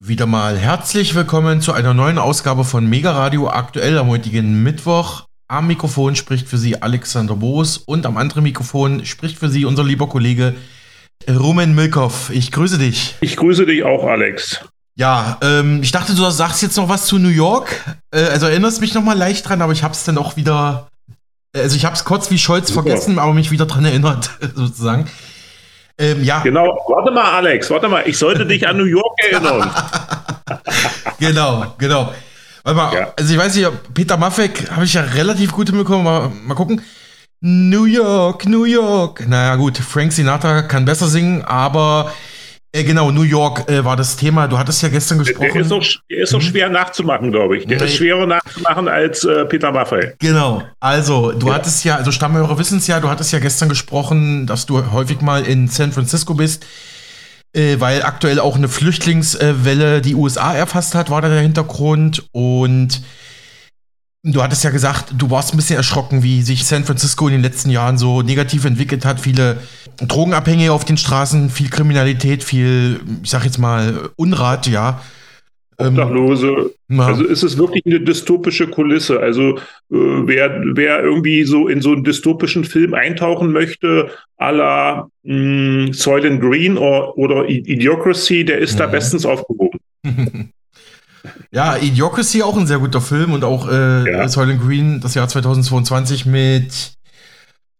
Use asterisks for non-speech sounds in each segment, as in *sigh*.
Wieder mal herzlich willkommen zu einer neuen Ausgabe von Mega Radio aktuell am heutigen Mittwoch. Am Mikrofon spricht für Sie Alexander Boos und am anderen Mikrofon spricht für Sie unser lieber Kollege Rumen Milkov. Ich grüße dich. Ich grüße dich auch, Alex. Ja, ähm, ich dachte, du sagst jetzt noch was zu New York. Äh, also erinnerst mich noch mal leicht dran, aber ich habe es dann auch wieder, äh, also ich habe es kurz wie Scholz Super. vergessen, aber mich wieder dran erinnert, *laughs* sozusagen. Ähm, ja. Genau, warte mal, Alex, warte mal, ich sollte dich an New York erinnern. *laughs* genau, genau. Warte mal, ja. also ich weiß nicht, Peter Maffek habe ich ja relativ gut hinbekommen, mal, mal gucken. New York, New York. Naja, gut, Frank Sinatra kann besser singen, aber äh, genau, New York äh, war das Thema. Du hattest ja gestern gesprochen. Der ist auch, der ist auch mhm. schwer nachzumachen, glaube ich. Der nee. ist schwerer nachzumachen als äh, Peter Maffei. Genau. Also, du ja. hattest ja, also Stammhörer wissen es ja, du hattest ja gestern gesprochen, dass du häufig mal in San Francisco bist, äh, weil aktuell auch eine Flüchtlingswelle die USA erfasst hat, war da der Hintergrund. Und Du hattest ja gesagt, du warst ein bisschen erschrocken, wie sich San Francisco in den letzten Jahren so negativ entwickelt hat. Viele Drogenabhängige auf den Straßen, viel Kriminalität, viel, ich sag jetzt mal, Unrat, ja. Ähm, Obdachlose. Ähm, also ist es wirklich eine dystopische Kulisse. Also äh, wer, wer irgendwie so in so einen dystopischen Film eintauchen möchte, à la mh, Soylent Green or, oder Idiocracy, der ist mhm. da bestens aufgehoben. *laughs* Ja, Idiocracy auch ein sehr guter Film und auch äh, ja. Soylent Green, das Jahr 2022 mit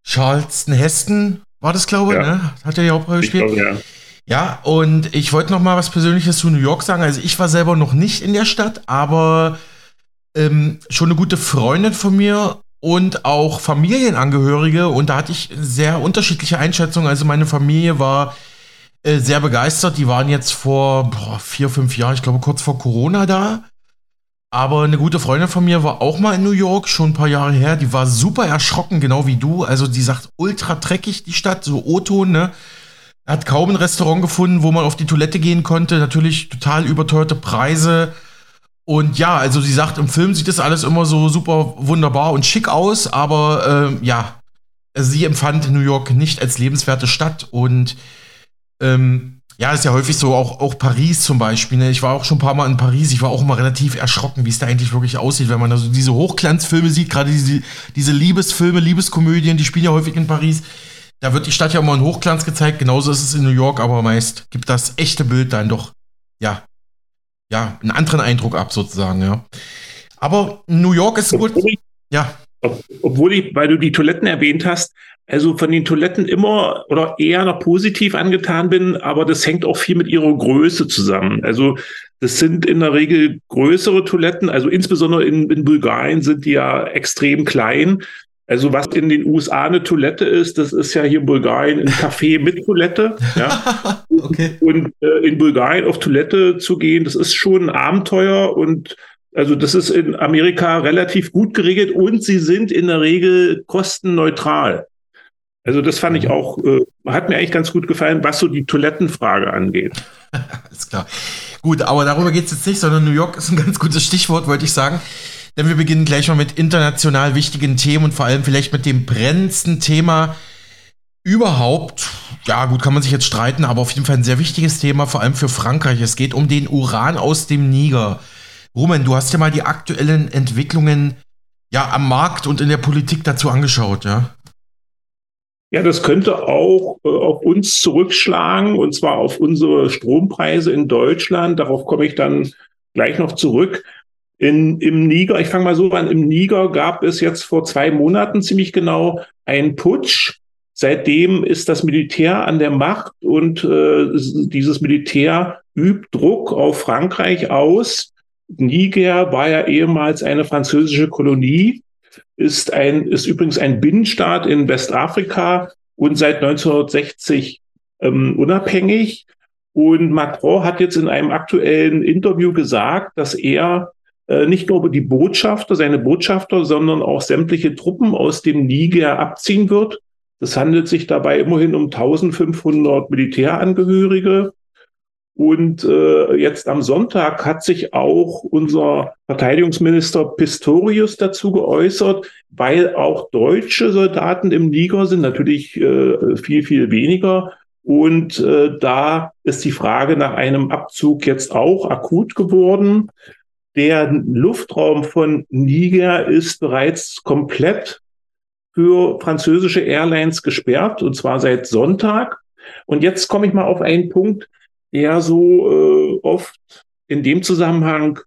Charleston Heston war das, glaube ich, ja. ne? Hat er die Hauptrolle gespielt? Glaube, ja. ja, und ich wollte noch mal was Persönliches zu New York sagen. Also ich war selber noch nicht in der Stadt, aber ähm, schon eine gute Freundin von mir und auch Familienangehörige und da hatte ich sehr unterschiedliche Einschätzungen. Also meine Familie war äh, sehr begeistert. Die waren jetzt vor boah, vier, fünf Jahren, ich glaube kurz vor Corona da. Aber eine gute Freundin von mir war auch mal in New York, schon ein paar Jahre her. Die war super erschrocken, genau wie du. Also die sagt, ultra dreckig die Stadt, so O-Ton, ne? Hat kaum ein Restaurant gefunden, wo man auf die Toilette gehen konnte. Natürlich total überteuerte Preise. Und ja, also sie sagt, im Film sieht das alles immer so super wunderbar und schick aus, aber äh, ja, sie empfand New York nicht als lebenswerte Stadt und ähm, ja, ist ja häufig so, auch, auch Paris zum Beispiel. Ne? Ich war auch schon ein paar Mal in Paris. Ich war auch immer relativ erschrocken, wie es da eigentlich wirklich aussieht, wenn man da so diese Hochglanzfilme sieht, gerade diese, diese Liebesfilme, Liebeskomödien, die spielen ja häufig in Paris. Da wird die Stadt ja immer in Hochglanz gezeigt. Genauso ist es in New York, aber meist gibt das echte Bild dann doch, ja, ja, einen anderen Eindruck ab, sozusagen, ja. Aber New York ist gut. Ja. Obwohl ich, weil du die Toiletten erwähnt hast, also von den Toiletten immer oder eher noch positiv angetan bin, aber das hängt auch viel mit ihrer Größe zusammen. Also das sind in der Regel größere Toiletten, also insbesondere in, in Bulgarien sind die ja extrem klein. Also was in den USA eine Toilette ist, das ist ja hier in Bulgarien ein Café *laughs* mit Toilette. Ja. okay. Und äh, in Bulgarien auf Toilette zu gehen, das ist schon ein Abenteuer und also das ist in Amerika relativ gut geregelt und sie sind in der Regel kostenneutral. Also das fand ich mhm. auch, äh, hat mir eigentlich ganz gut gefallen, was so die Toilettenfrage angeht. *laughs* Alles klar. Gut, aber darüber geht es jetzt nicht, sondern New York ist ein ganz gutes Stichwort, wollte ich sagen. Denn wir beginnen gleich mal mit international wichtigen Themen und vor allem vielleicht mit dem brennendsten Thema überhaupt. Ja, gut, kann man sich jetzt streiten, aber auf jeden Fall ein sehr wichtiges Thema, vor allem für Frankreich. Es geht um den Uran aus dem Niger. Rumen, du hast ja mal die aktuellen Entwicklungen ja am Markt und in der Politik dazu angeschaut, ja? Ja, das könnte auch äh, auf uns zurückschlagen, und zwar auf unsere Strompreise in Deutschland. Darauf komme ich dann gleich noch zurück. In, Im Niger, ich fange mal so an, im Niger gab es jetzt vor zwei Monaten ziemlich genau einen Putsch. Seitdem ist das Militär an der Macht und äh, dieses Militär übt Druck auf Frankreich aus. Niger war ja ehemals eine französische Kolonie ist ein, ist übrigens ein Binnenstaat in Westafrika und seit 1960 ähm, unabhängig. Und Macron hat jetzt in einem aktuellen Interview gesagt, dass er äh, nicht nur die Botschafter, seine Botschafter, sondern auch sämtliche Truppen aus dem Niger abziehen wird. Es handelt sich dabei immerhin um 1500 Militärangehörige. Und äh, jetzt am Sonntag hat sich auch unser Verteidigungsminister Pistorius dazu geäußert, weil auch deutsche Soldaten im Niger sind, natürlich äh, viel, viel weniger. Und äh, da ist die Frage nach einem Abzug jetzt auch akut geworden. Der Luftraum von Niger ist bereits komplett für französische Airlines gesperrt, und zwar seit Sonntag. Und jetzt komme ich mal auf einen Punkt, der so äh, oft in dem Zusammenhang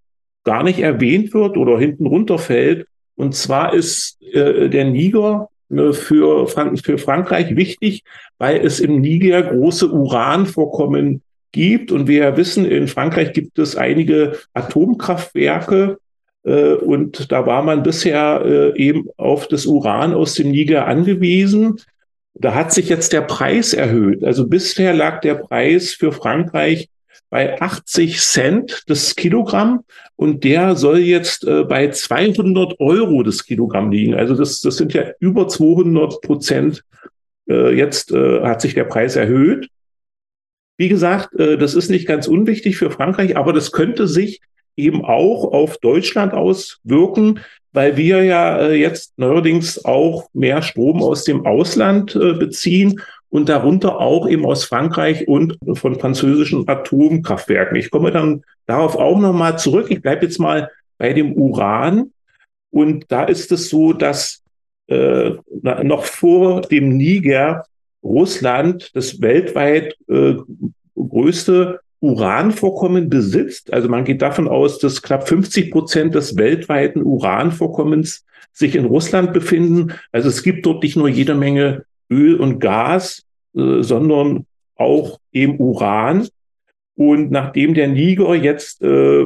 gar nicht erwähnt wird oder hinten runterfällt. Und zwar ist äh, der Niger äh, für, Frank für Frankreich wichtig, weil es im Niger große Uranvorkommen gibt. Und wir wissen, in Frankreich gibt es einige Atomkraftwerke. Äh, und da war man bisher äh, eben auf das Uran aus dem Niger angewiesen. Da hat sich jetzt der Preis erhöht. Also bisher lag der Preis für Frankreich bei 80 Cent das Kilogramm und der soll jetzt äh, bei 200 Euro das Kilogramm liegen. Also das, das sind ja über 200 Prozent. Äh, jetzt äh, hat sich der Preis erhöht. Wie gesagt, äh, das ist nicht ganz unwichtig für Frankreich, aber das könnte sich eben auch auf Deutschland auswirken, weil wir ja äh, jetzt neuerdings auch mehr Strom aus dem Ausland äh, beziehen und darunter auch eben aus Frankreich und von französischen Atomkraftwerken. Ich komme dann darauf auch nochmal zurück. Ich bleibe jetzt mal bei dem Uran. Und da ist es so, dass äh, noch vor dem Niger Russland das weltweit äh, größte Uranvorkommen besitzt. Also man geht davon aus, dass knapp 50 Prozent des weltweiten Uranvorkommens sich in Russland befinden. Also es gibt dort nicht nur jede Menge Öl und Gas, äh, sondern auch eben Uran. Und nachdem der Niger jetzt äh,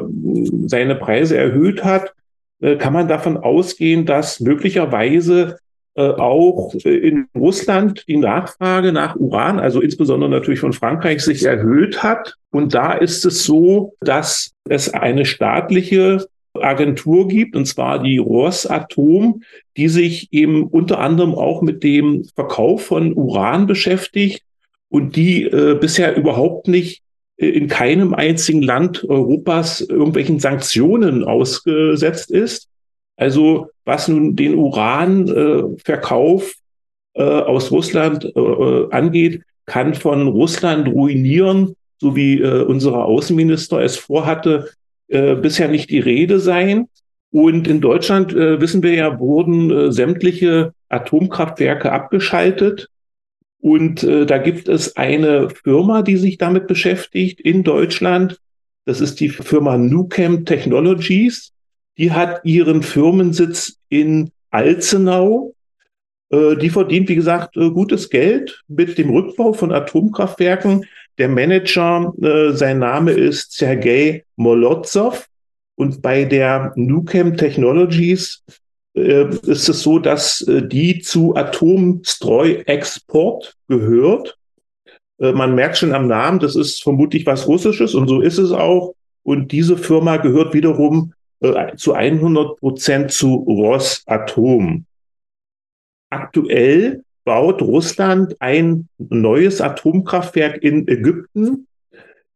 seine Preise erhöht hat, äh, kann man davon ausgehen, dass möglicherweise äh, auch in Russland die Nachfrage nach Uran, also insbesondere natürlich von Frankreich, sich erhöht hat. Und da ist es so, dass es eine staatliche Agentur gibt, und zwar die Rosatom, die sich eben unter anderem auch mit dem Verkauf von Uran beschäftigt und die äh, bisher überhaupt nicht äh, in keinem einzigen Land Europas irgendwelchen Sanktionen ausgesetzt ist. Also was nun den Uranverkauf äh, äh, aus Russland äh, äh, angeht, kann von Russland ruinieren, so wie äh, unser Außenminister es vorhatte, äh, bisher nicht die Rede sein. Und in Deutschland, wissen wir ja, wurden sämtliche Atomkraftwerke abgeschaltet. Und da gibt es eine Firma, die sich damit beschäftigt in Deutschland. Das ist die Firma Nucam Technologies. Die hat ihren Firmensitz in Alzenau. Äh, die verdient, wie gesagt, äh, gutes Geld mit dem Rückbau von Atomkraftwerken. Der Manager, äh, sein Name ist Sergei Molotzow. Und bei der Nucam Technologies ist es so, dass die zu Atomstreu-Export gehört. Man merkt schon am Namen, das ist vermutlich was Russisches und so ist es auch. Und diese Firma gehört wiederum äh, zu 100 Prozent zu Rosatom. Aktuell baut Russland ein neues Atomkraftwerk in Ägypten.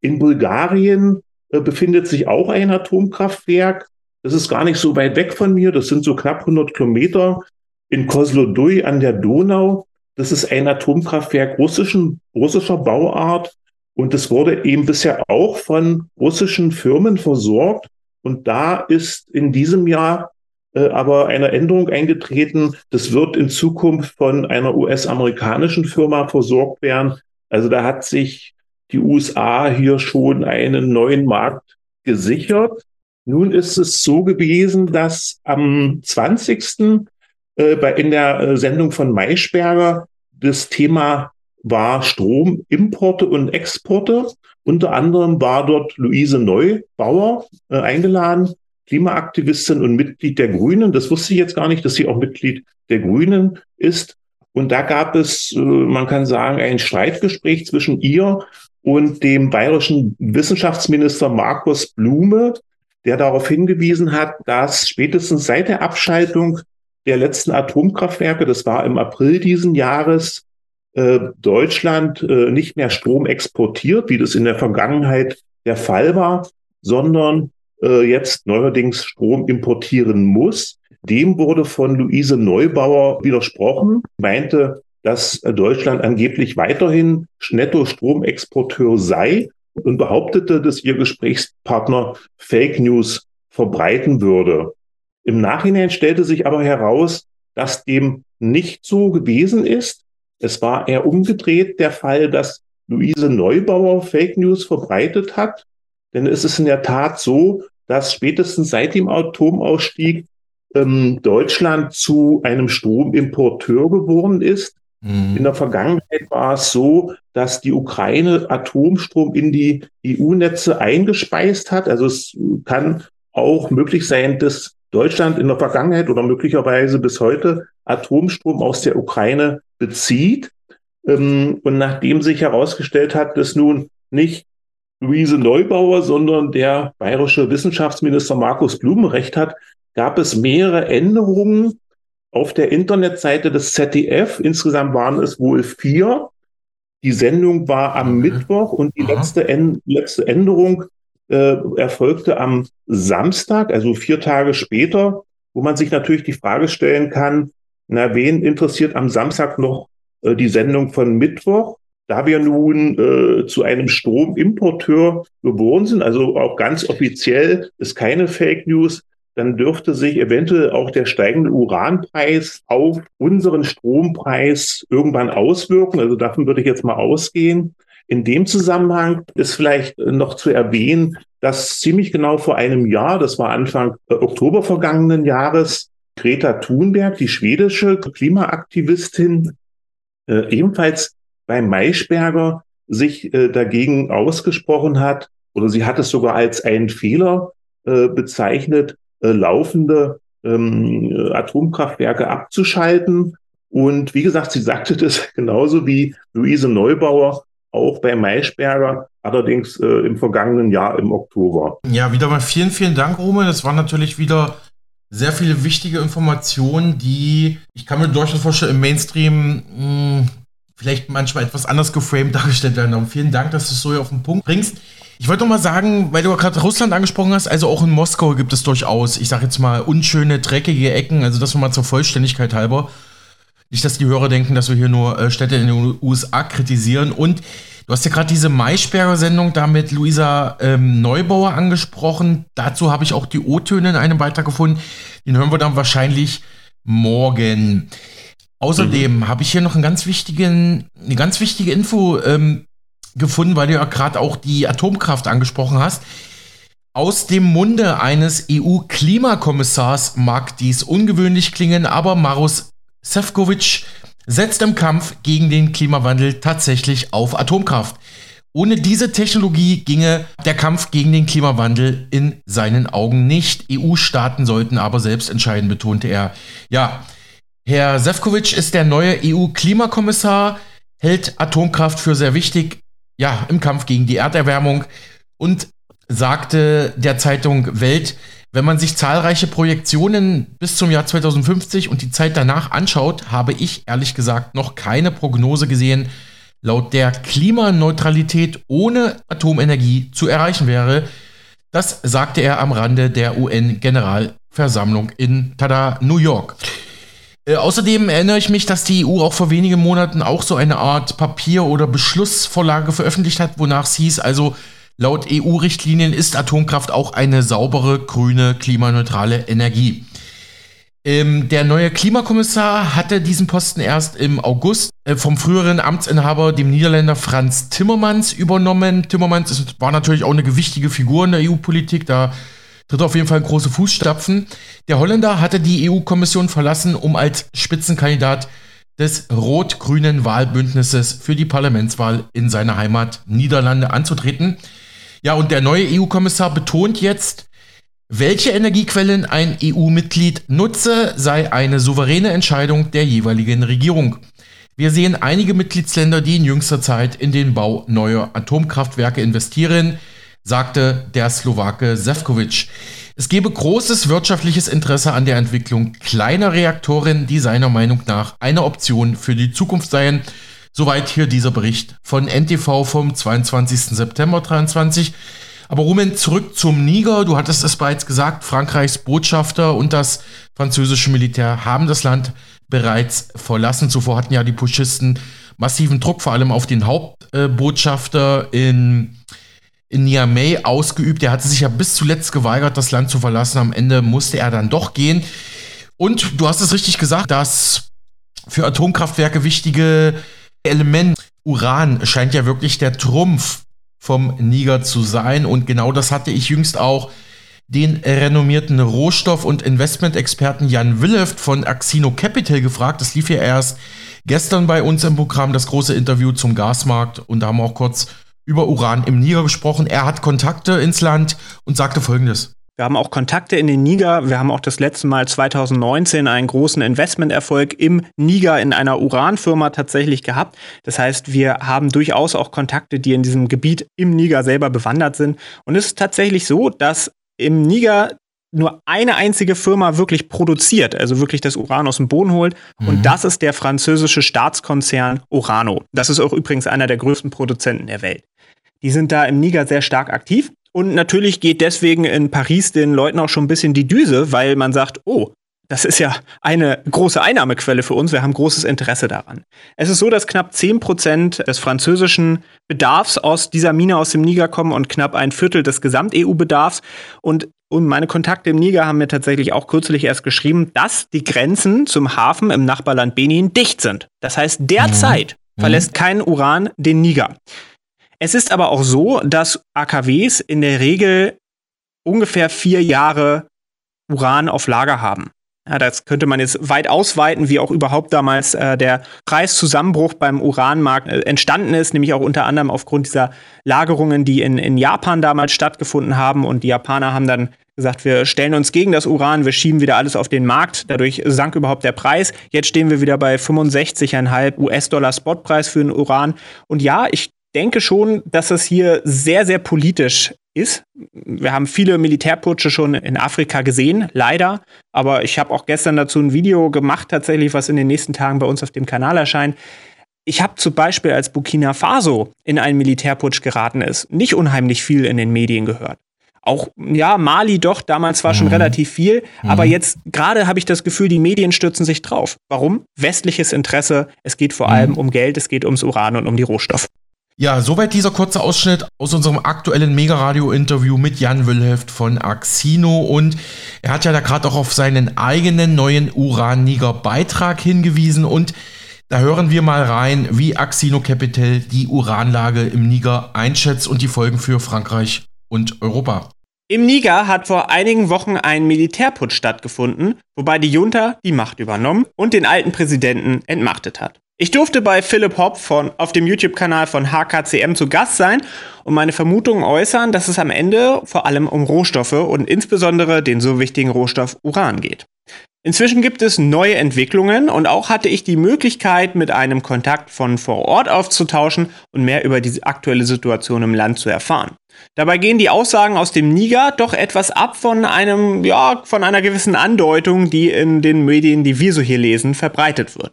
In Bulgarien äh, befindet sich auch ein Atomkraftwerk. Das ist gar nicht so weit weg von mir. Das sind so knapp 100 Kilometer in Kozloduy an der Donau. Das ist ein Atomkraftwerk russischen, russischer Bauart. Und das wurde eben bisher auch von russischen Firmen versorgt. Und da ist in diesem Jahr äh, aber eine Änderung eingetreten. Das wird in Zukunft von einer US-amerikanischen Firma versorgt werden. Also da hat sich die USA hier schon einen neuen Markt gesichert. Nun ist es so gewesen, dass am 20. Äh, bei, in der äh, Sendung von Maischberger das Thema war Stromimporte und Exporte. Unter anderem war dort Luise Neubauer äh, eingeladen, Klimaaktivistin und Mitglied der Grünen. Das wusste ich jetzt gar nicht, dass sie auch Mitglied der Grünen ist. Und da gab es, äh, man kann sagen, ein Streitgespräch zwischen ihr und dem bayerischen Wissenschaftsminister Markus Blume, der darauf hingewiesen hat, dass spätestens seit der Abschaltung der letzten Atomkraftwerke, das war im April diesen Jahres, äh, Deutschland äh, nicht mehr Strom exportiert, wie das in der Vergangenheit der Fall war, sondern äh, jetzt neuerdings Strom importieren muss. Dem wurde von Luise Neubauer widersprochen, meinte, dass Deutschland angeblich weiterhin Netto-Stromexporteur sei und behauptete, dass ihr Gesprächspartner Fake News verbreiten würde. Im Nachhinein stellte sich aber heraus, dass dem nicht so gewesen ist. Es war eher umgedreht der Fall, dass Luise Neubauer Fake News verbreitet hat. Denn es ist in der Tat so, dass spätestens seit dem Atomausstieg ähm, Deutschland zu einem Stromimporteur geworden ist. Mhm. In der Vergangenheit war es so, dass die Ukraine Atomstrom in die EU-Netze eingespeist hat. Also es kann auch möglich sein, dass Deutschland in der Vergangenheit oder möglicherweise bis heute Atomstrom aus der Ukraine bezieht. Ähm, und nachdem sich herausgestellt hat, dass nun nicht Luise Neubauer, sondern der bayerische Wissenschaftsminister Markus Blumenrecht hat, gab es mehrere Änderungen auf der Internetseite des ZDF. Insgesamt waren es wohl vier. Die Sendung war am okay. Mittwoch und die letzte, letzte Änderung äh, erfolgte am Samstag, also vier Tage später, wo man sich natürlich die Frage stellen kann, na, wen interessiert am Samstag noch äh, die Sendung von Mittwoch? Da wir nun äh, zu einem Stromimporteur geboren sind, also auch ganz offiziell ist keine Fake News, dann dürfte sich eventuell auch der steigende Uranpreis auf unseren Strompreis irgendwann auswirken. Also davon würde ich jetzt mal ausgehen. In dem Zusammenhang ist vielleicht noch zu erwähnen, dass ziemlich genau vor einem Jahr, das war Anfang äh, Oktober vergangenen Jahres, Greta Thunberg, die schwedische Klimaaktivistin, äh, ebenfalls beim Maischberger sich äh, dagegen ausgesprochen hat, oder sie hat es sogar als einen Fehler bezeichnet, laufende ähm, Atomkraftwerke abzuschalten. Und wie gesagt, sie sagte das *laughs* genauso wie Luise Neubauer auch bei Maischberger, allerdings äh, im vergangenen Jahr im Oktober. Ja, wieder mal vielen, vielen Dank, Rume. Das waren natürlich wieder sehr viele wichtige Informationen, die ich kann mir durchaus vorstellen, im Mainstream mh, hm, vielleicht manchmal etwas anders geframed *laughs* dargestellt werden. Und vielen Dank, dass du es so auf den Punkt bringst. Ich wollte noch mal sagen, weil du gerade Russland angesprochen hast, also auch in Moskau gibt es durchaus, ich sage jetzt mal, unschöne, dreckige Ecken, also das nochmal zur Vollständigkeit halber. Nicht, dass die Hörer denken, dass wir hier nur äh, Städte in den USA kritisieren. Und du hast ja gerade diese Maischberger-Sendung da mit Luisa ähm, Neubauer angesprochen. Dazu habe ich auch die O-Töne in einem Beitrag gefunden. Den hören wir dann wahrscheinlich morgen. Außerdem mhm. habe ich hier noch einen ganz wichtigen, eine ganz wichtige Info ähm, gefunden, weil du ja gerade auch die Atomkraft angesprochen hast. Aus dem Munde eines EU-Klimakommissars mag dies ungewöhnlich klingen, aber Marus Sefcovic setzt im Kampf gegen den Klimawandel tatsächlich auf Atomkraft. Ohne diese Technologie ginge der Kampf gegen den Klimawandel in seinen Augen nicht. EU-Staaten sollten aber selbst entscheiden, betonte er. Ja, Herr Sefcovic ist der neue EU-Klimakommissar, hält Atomkraft für sehr wichtig, ja, im Kampf gegen die Erderwärmung und sagte der Zeitung Welt, wenn man sich zahlreiche Projektionen bis zum Jahr 2050 und die Zeit danach anschaut, habe ich ehrlich gesagt noch keine Prognose gesehen, laut der Klimaneutralität ohne Atomenergie zu erreichen wäre. Das sagte er am Rande der UN-Generalversammlung in Tada, New York. Äh, außerdem erinnere ich mich, dass die EU auch vor wenigen Monaten auch so eine Art Papier- oder Beschlussvorlage veröffentlicht hat, wonach es hieß, also Laut EU-Richtlinien ist Atomkraft auch eine saubere, grüne, klimaneutrale Energie. Ähm, der neue Klimakommissar hatte diesen Posten erst im August äh, vom früheren Amtsinhaber, dem Niederländer Franz Timmermans, übernommen. Timmermans ist, war natürlich auch eine gewichtige Figur in der EU-Politik, da tritt auf jeden Fall große Fußstapfen. Der Holländer hatte die EU-Kommission verlassen, um als Spitzenkandidat des rot-grünen Wahlbündnisses für die Parlamentswahl in seiner Heimat Niederlande anzutreten. Ja, und der neue EU-Kommissar betont jetzt, welche Energiequellen ein EU-Mitglied nutze, sei eine souveräne Entscheidung der jeweiligen Regierung. Wir sehen einige Mitgliedsländer, die in jüngster Zeit in den Bau neuer Atomkraftwerke investieren, sagte der Slowake Sefcovic. Es gebe großes wirtschaftliches Interesse an der Entwicklung kleiner Reaktoren, die seiner Meinung nach eine Option für die Zukunft seien. Soweit hier dieser Bericht von NTV vom 22. September 23. Aber Rumen, zurück zum Niger. Du hattest es bereits gesagt, Frankreichs Botschafter und das französische Militär haben das Land bereits verlassen. Zuvor hatten ja die Pushisten massiven Druck, vor allem auf den Hauptbotschafter in, in Niamey ausgeübt. Er hatte sich ja bis zuletzt geweigert, das Land zu verlassen. Am Ende musste er dann doch gehen. Und du hast es richtig gesagt, das für Atomkraftwerke wichtige Element Uran scheint ja wirklich der Trumpf vom Niger zu sein. Und genau das hatte ich jüngst auch den renommierten Rohstoff- und Investmentexperten Jan Willeft von Axino Capital gefragt. Das lief ja erst gestern bei uns im Programm, das große Interview zum Gasmarkt. Und da haben wir auch kurz über Uran im Niger gesprochen. Er hat Kontakte ins Land und sagte folgendes. Wir haben auch Kontakte in den Niger. Wir haben auch das letzte Mal 2019 einen großen Investmenterfolg im Niger in einer Uranfirma tatsächlich gehabt. Das heißt, wir haben durchaus auch Kontakte, die in diesem Gebiet im Niger selber bewandert sind. Und es ist tatsächlich so, dass im Niger nur eine einzige Firma wirklich produziert, also wirklich das Uran aus dem Boden holt. Mhm. Und das ist der französische Staatskonzern Orano. Das ist auch übrigens einer der größten Produzenten der Welt. Die sind da im Niger sehr stark aktiv. Und natürlich geht deswegen in Paris den Leuten auch schon ein bisschen die Düse, weil man sagt, oh, das ist ja eine große Einnahmequelle für uns. Wir haben großes Interesse daran. Es ist so, dass knapp 10% des französischen Bedarfs aus dieser Mine aus dem Niger kommen und knapp ein Viertel des Gesamt-EU-Bedarfs. Und, und meine Kontakte im Niger haben mir tatsächlich auch kürzlich erst geschrieben, dass die Grenzen zum Hafen im Nachbarland Benin dicht sind. Das heißt, derzeit mhm. verlässt kein Uran den Niger. Es ist aber auch so, dass AKWs in der Regel ungefähr vier Jahre Uran auf Lager haben. Ja, das könnte man jetzt weit ausweiten, wie auch überhaupt damals äh, der Preiszusammenbruch beim Uranmarkt äh, entstanden ist, nämlich auch unter anderem aufgrund dieser Lagerungen, die in, in Japan damals stattgefunden haben. Und die Japaner haben dann gesagt, wir stellen uns gegen das Uran, wir schieben wieder alles auf den Markt. Dadurch sank überhaupt der Preis. Jetzt stehen wir wieder bei 65,5 US-Dollar Spotpreis für den Uran. Und ja, ich denke schon, dass es hier sehr, sehr politisch ist. Wir haben viele Militärputsche schon in Afrika gesehen, leider. Aber ich habe auch gestern dazu ein Video gemacht, tatsächlich, was in den nächsten Tagen bei uns auf dem Kanal erscheint. Ich habe zum Beispiel, als Burkina Faso in einen Militärputsch geraten ist, nicht unheimlich viel in den Medien gehört. Auch, ja, Mali doch, damals war schon mhm. relativ viel, mhm. aber jetzt gerade habe ich das Gefühl, die Medien stürzen sich drauf. Warum? Westliches Interesse, es geht vor mhm. allem um Geld, es geht ums Uran und um die Rohstoffe. Ja, soweit dieser kurze Ausschnitt aus unserem aktuellen Mega-Radio-Interview mit Jan Wilheft von Axino. Und er hat ja da gerade auch auf seinen eigenen neuen Uran-Niger-Beitrag hingewiesen. Und da hören wir mal rein, wie Axino Capital die Uranlage im Niger einschätzt und die Folgen für Frankreich und Europa. Im Niger hat vor einigen Wochen ein Militärputsch stattgefunden, wobei die Junta die Macht übernommen und den alten Präsidenten entmachtet hat. Ich durfte bei Philipp Hopp von, auf dem YouTube-Kanal von HKCM zu Gast sein und meine Vermutungen äußern, dass es am Ende vor allem um Rohstoffe und insbesondere den so wichtigen Rohstoff Uran geht. Inzwischen gibt es neue Entwicklungen und auch hatte ich die Möglichkeit, mit einem Kontakt von vor Ort aufzutauschen und mehr über die aktuelle Situation im Land zu erfahren. Dabei gehen die Aussagen aus dem Niger doch etwas ab von einem, ja, von einer gewissen Andeutung, die in den Medien, die wir so hier lesen, verbreitet wird.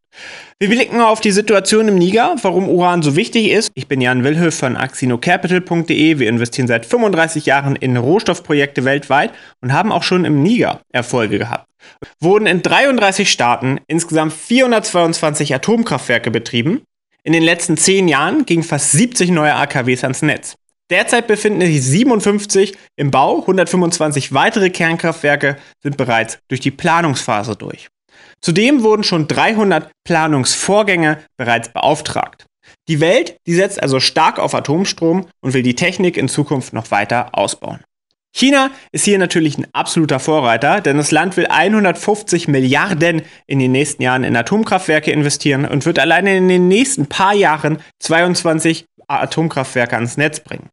Wir blicken auf die Situation im Niger, warum Uran so wichtig ist. Ich bin Jan Wilhöf von axinocapital.de. Wir investieren seit 35 Jahren in Rohstoffprojekte weltweit und haben auch schon im Niger Erfolge gehabt. Wurden in 33 Staaten insgesamt 422 Atomkraftwerke betrieben. In den letzten 10 Jahren gingen fast 70 neue AKWs ans Netz. Derzeit befinden sich 57 im Bau, 125 weitere Kernkraftwerke sind bereits durch die Planungsphase durch. Zudem wurden schon 300 Planungsvorgänge bereits beauftragt. Die Welt, die setzt also stark auf Atomstrom und will die Technik in Zukunft noch weiter ausbauen. China ist hier natürlich ein absoluter Vorreiter, denn das Land will 150 Milliarden in den nächsten Jahren in Atomkraftwerke investieren und wird alleine in den nächsten paar Jahren 22 Atomkraftwerke ans Netz bringen.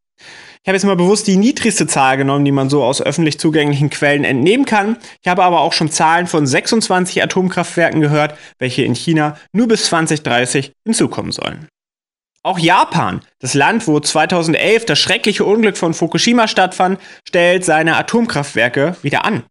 Ich habe jetzt mal bewusst die niedrigste Zahl genommen, die man so aus öffentlich zugänglichen Quellen entnehmen kann. Ich habe aber auch schon Zahlen von 26 Atomkraftwerken gehört, welche in China nur bis 2030 hinzukommen sollen. Auch Japan, das Land, wo 2011 das schreckliche Unglück von Fukushima stattfand, stellt seine Atomkraftwerke wieder an.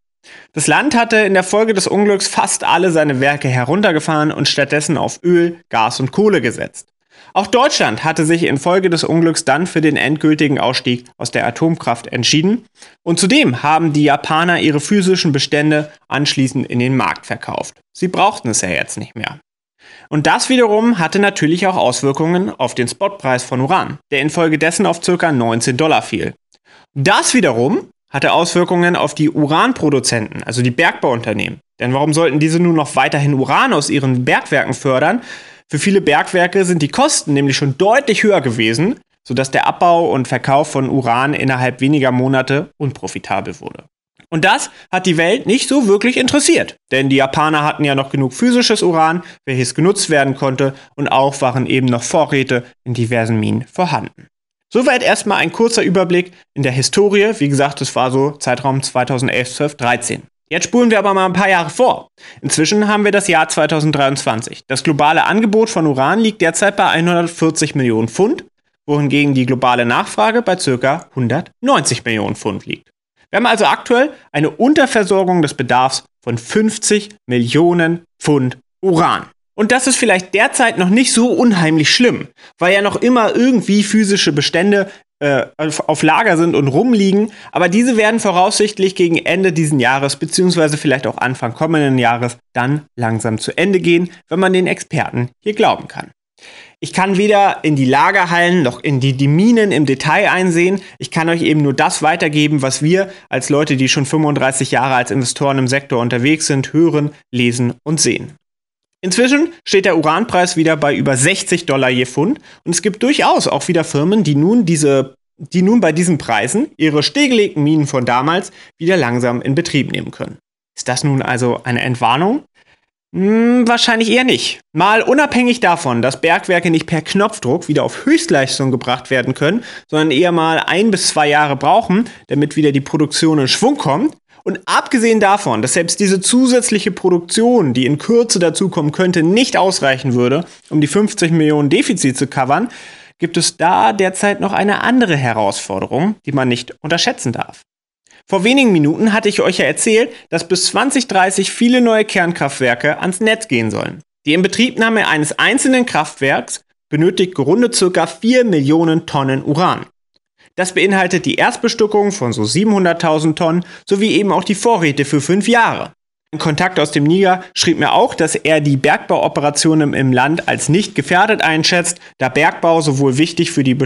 Das Land hatte in der Folge des Unglücks fast alle seine Werke heruntergefahren und stattdessen auf Öl, Gas und Kohle gesetzt. Auch Deutschland hatte sich infolge des Unglücks dann für den endgültigen Ausstieg aus der Atomkraft entschieden. Und zudem haben die Japaner ihre physischen Bestände anschließend in den Markt verkauft. Sie brauchten es ja jetzt nicht mehr. Und das wiederum hatte natürlich auch Auswirkungen auf den Spotpreis von Uran, der infolgedessen auf ca. 19 Dollar fiel. Das wiederum hatte Auswirkungen auf die Uranproduzenten, also die Bergbauunternehmen. Denn warum sollten diese nun noch weiterhin Uran aus ihren Bergwerken fördern, für viele Bergwerke sind die Kosten nämlich schon deutlich höher gewesen, sodass der Abbau und Verkauf von Uran innerhalb weniger Monate unprofitabel wurde. Und das hat die Welt nicht so wirklich interessiert, denn die Japaner hatten ja noch genug physisches Uran, welches genutzt werden konnte, und auch waren eben noch Vorräte in diversen Minen vorhanden. Soweit erstmal ein kurzer Überblick in der Historie. Wie gesagt, es war so Zeitraum 2011, 12, 13. Jetzt spulen wir aber mal ein paar Jahre vor. Inzwischen haben wir das Jahr 2023. Das globale Angebot von Uran liegt derzeit bei 140 Millionen Pfund, wohingegen die globale Nachfrage bei ca. 190 Millionen Pfund liegt. Wir haben also aktuell eine Unterversorgung des Bedarfs von 50 Millionen Pfund Uran. Und das ist vielleicht derzeit noch nicht so unheimlich schlimm, weil ja noch immer irgendwie physische Bestände äh, auf Lager sind und rumliegen, aber diese werden voraussichtlich gegen Ende diesen Jahres beziehungsweise vielleicht auch Anfang kommenden Jahres dann langsam zu Ende gehen, wenn man den Experten hier glauben kann. Ich kann weder in die Lagerhallen noch in die, die Minen im Detail einsehen. Ich kann euch eben nur das weitergeben, was wir als Leute, die schon 35 Jahre als Investoren im Sektor unterwegs sind, hören, lesen und sehen. Inzwischen steht der Uranpreis wieder bei über 60 Dollar je Pfund und es gibt durchaus auch wieder Firmen, die nun diese die nun bei diesen Preisen ihre stillgelegten Minen von damals wieder langsam in Betrieb nehmen können. Ist das nun also eine Entwarnung? Hm, wahrscheinlich eher nicht. Mal unabhängig davon, dass Bergwerke nicht per Knopfdruck wieder auf Höchstleistung gebracht werden können, sondern eher mal ein bis zwei Jahre brauchen, damit wieder die Produktion in Schwung kommt, und abgesehen davon, dass selbst diese zusätzliche Produktion, die in Kürze dazukommen könnte, nicht ausreichen würde, um die 50 Millionen Defizit zu covern, gibt es da derzeit noch eine andere Herausforderung, die man nicht unterschätzen darf. Vor wenigen Minuten hatte ich euch ja erzählt, dass bis 2030 viele neue Kernkraftwerke ans Netz gehen sollen. Die Inbetriebnahme eines einzelnen Kraftwerks benötigt gerundet ca. 4 Millionen Tonnen Uran. Das beinhaltet die Erstbestückung von so 700.000 Tonnen sowie eben auch die Vorräte für fünf Jahre. Ein Kontakt aus dem Niger schrieb mir auch, dass er die Bergbauoperationen im Land als nicht gefährdet einschätzt, da Bergbau sowohl wichtig für die,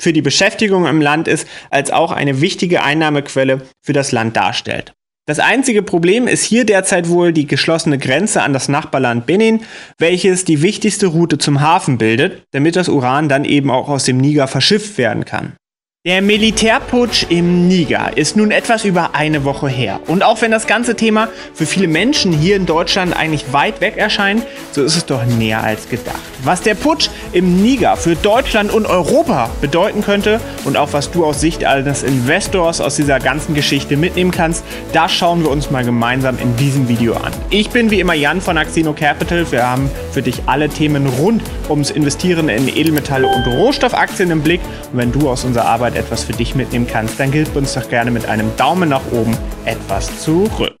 für die Beschäftigung im Land ist, als auch eine wichtige Einnahmequelle für das Land darstellt. Das einzige Problem ist hier derzeit wohl die geschlossene Grenze an das Nachbarland Benin, welches die wichtigste Route zum Hafen bildet, damit das Uran dann eben auch aus dem Niger verschifft werden kann. Der Militärputsch im Niger ist nun etwas über eine Woche her. Und auch wenn das ganze Thema für viele Menschen hier in Deutschland eigentlich weit weg erscheint, so ist es doch näher als gedacht. Was der Putsch im Niger für Deutschland und Europa bedeuten könnte und auch was du aus Sicht eines Investors aus dieser ganzen Geschichte mitnehmen kannst, das schauen wir uns mal gemeinsam in diesem Video an. Ich bin wie immer Jan von Axino Capital. Wir haben für dich alle Themen rund ums Investieren in Edelmetalle und Rohstoffaktien im Blick. Und wenn du aus unserer Arbeit etwas für dich mitnehmen kannst, dann gib uns doch gerne mit einem Daumen nach oben etwas zurück.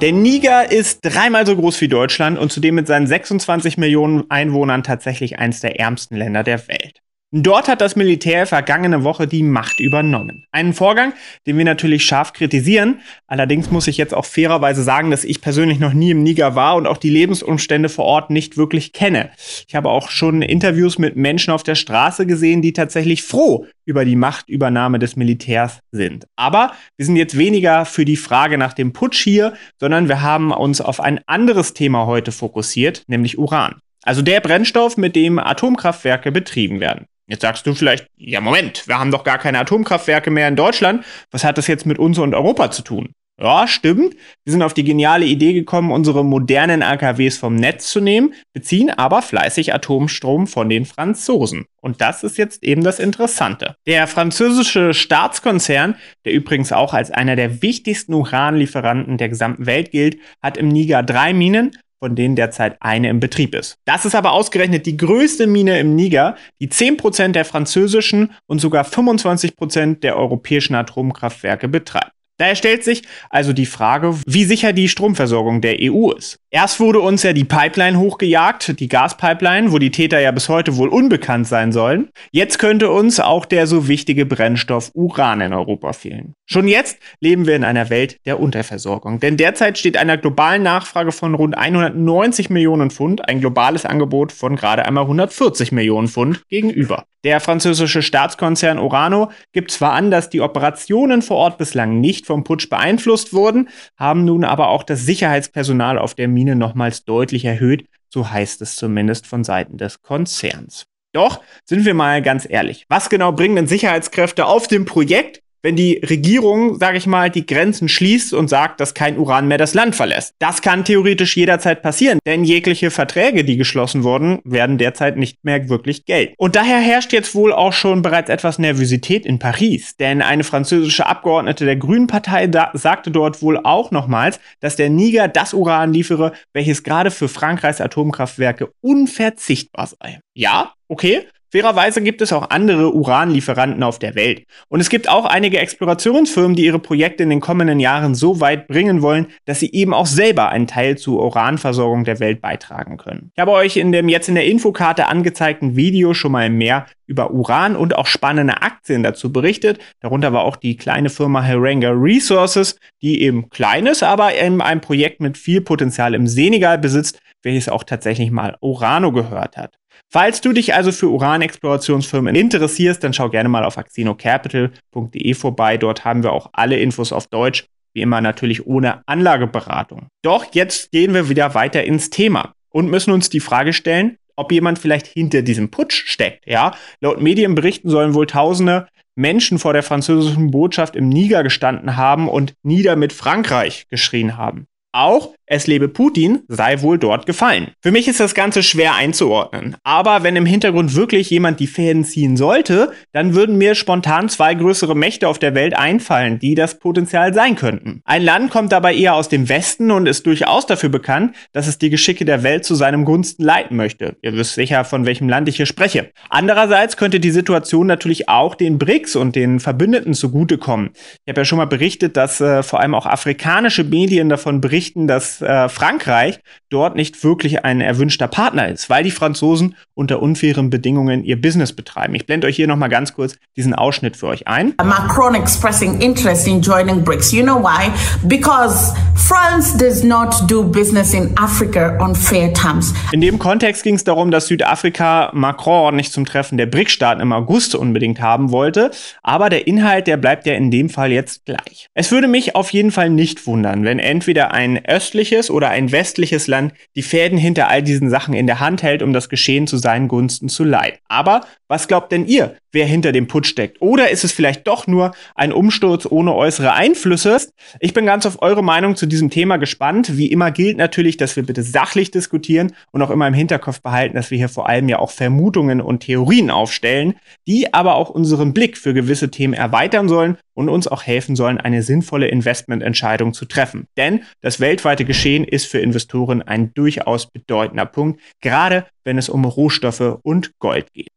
Der Niger ist dreimal so groß wie Deutschland und zudem mit seinen 26 Millionen Einwohnern tatsächlich eines der ärmsten Länder der Welt. Dort hat das Militär vergangene Woche die Macht übernommen. Einen Vorgang, den wir natürlich scharf kritisieren. Allerdings muss ich jetzt auch fairerweise sagen, dass ich persönlich noch nie im Niger war und auch die Lebensumstände vor Ort nicht wirklich kenne. Ich habe auch schon Interviews mit Menschen auf der Straße gesehen, die tatsächlich froh über die Machtübernahme des Militärs sind. Aber wir sind jetzt weniger für die Frage nach dem Putsch hier, sondern wir haben uns auf ein anderes Thema heute fokussiert, nämlich Uran. Also der Brennstoff, mit dem Atomkraftwerke betrieben werden. Jetzt sagst du vielleicht, ja Moment, wir haben doch gar keine Atomkraftwerke mehr in Deutschland. Was hat das jetzt mit uns und Europa zu tun? Ja, stimmt. Wir sind auf die geniale Idee gekommen, unsere modernen AKWs vom Netz zu nehmen, beziehen aber fleißig Atomstrom von den Franzosen. Und das ist jetzt eben das Interessante. Der französische Staatskonzern, der übrigens auch als einer der wichtigsten Uranlieferanten der gesamten Welt gilt, hat im Niger drei Minen von denen derzeit eine im Betrieb ist. Das ist aber ausgerechnet die größte Mine im Niger, die 10% der französischen und sogar 25% der europäischen Atomkraftwerke betreibt. Daher stellt sich also die Frage, wie sicher die Stromversorgung der EU ist. Erst wurde uns ja die Pipeline hochgejagt, die Gaspipeline, wo die Täter ja bis heute wohl unbekannt sein sollen. Jetzt könnte uns auch der so wichtige Brennstoff Uran in Europa fehlen. Schon jetzt leben wir in einer Welt der Unterversorgung, denn derzeit steht einer globalen Nachfrage von rund 190 Millionen Pfund ein globales Angebot von gerade einmal 140 Millionen Pfund gegenüber. Der französische Staatskonzern Orano gibt zwar an, dass die Operationen vor Ort bislang nicht vom Putsch beeinflusst wurden, haben nun aber auch das Sicherheitspersonal auf der Mine nochmals deutlich erhöht, so heißt es zumindest von Seiten des Konzerns. Doch, sind wir mal ganz ehrlich, was genau bringen denn Sicherheitskräfte auf dem Projekt, wenn die Regierung, sage ich mal, die Grenzen schließt und sagt, dass kein Uran mehr das Land verlässt. Das kann theoretisch jederzeit passieren, denn jegliche Verträge, die geschlossen wurden, werden derzeit nicht mehr wirklich Geld. Und daher herrscht jetzt wohl auch schon bereits etwas Nervosität in Paris, denn eine französische Abgeordnete der Grünen Partei sagte dort wohl auch nochmals, dass der Niger das Uran liefere, welches gerade für Frankreichs Atomkraftwerke unverzichtbar sei. Ja, okay, Fairerweise gibt es auch andere Uranlieferanten auf der Welt. Und es gibt auch einige Explorationsfirmen, die ihre Projekte in den kommenden Jahren so weit bringen wollen, dass sie eben auch selber einen Teil zur Uranversorgung der Welt beitragen können. Ich habe euch in dem jetzt in der Infokarte angezeigten Video schon mal mehr über Uran und auch spannende Aktien dazu berichtet. Darunter war auch die kleine Firma Heranga Resources, die eben kleines, aber eben ein Projekt mit viel Potenzial im Senegal besitzt, welches auch tatsächlich mal Urano gehört hat. Falls du dich also für Uranexplorationsfirmen interessierst, dann schau gerne mal auf axinocapital.de vorbei. Dort haben wir auch alle Infos auf Deutsch, wie immer natürlich ohne Anlageberatung. Doch jetzt gehen wir wieder weiter ins Thema und müssen uns die Frage stellen, ob jemand vielleicht hinter diesem Putsch steckt. Ja, laut Medienberichten sollen wohl Tausende Menschen vor der französischen Botschaft im Niger gestanden haben und nieder mit Frankreich geschrien haben. Auch es lebe Putin sei wohl dort gefallen. Für mich ist das Ganze schwer einzuordnen. Aber wenn im Hintergrund wirklich jemand die Fäden ziehen sollte, dann würden mir spontan zwei größere Mächte auf der Welt einfallen, die das Potenzial sein könnten. Ein Land kommt dabei eher aus dem Westen und ist durchaus dafür bekannt, dass es die Geschicke der Welt zu seinem Gunsten leiten möchte. Ihr wisst sicher, von welchem Land ich hier spreche. Andererseits könnte die Situation natürlich auch den BRICS und den Verbündeten zugutekommen. Ich habe ja schon mal berichtet, dass äh, vor allem auch afrikanische Medien davon berichten, dass äh, Frankreich dort nicht wirklich ein erwünschter Partner ist, weil die Franzosen unter unfairen Bedingungen ihr Business betreiben. Ich blende euch hier noch mal ganz kurz diesen Ausschnitt für euch ein. Macron expressing interest in joining BRICS. You know why? Because France does not do business in Africa on fair terms. In dem Kontext ging es darum, dass Südafrika Macron nicht zum Treffen der BRICS-Staaten im August unbedingt haben wollte, aber der Inhalt, der bleibt ja in dem Fall jetzt gleich. Es würde mich auf jeden Fall nicht wundern, wenn entweder ein östliches oder ein westliches Land die Fäden hinter all diesen Sachen in der Hand hält, um das Geschehen zu seinen Gunsten zu leiten. Aber was glaubt denn ihr, wer hinter dem Putsch steckt? Oder ist es vielleicht doch nur ein Umsturz ohne äußere Einflüsse? Ich bin ganz auf eure Meinung zu diesem Thema gespannt. Wie immer gilt natürlich, dass wir bitte sachlich diskutieren und auch immer im Hinterkopf behalten, dass wir hier vor allem ja auch Vermutungen und Theorien aufstellen, die aber auch unseren Blick für gewisse Themen erweitern sollen und uns auch helfen sollen, eine sinnvolle Investmententscheidung zu treffen. Denn das weltweite Geschehen ist für Investoren ein durchaus bedeutender Punkt, gerade wenn es um Rohstoffe und Gold geht.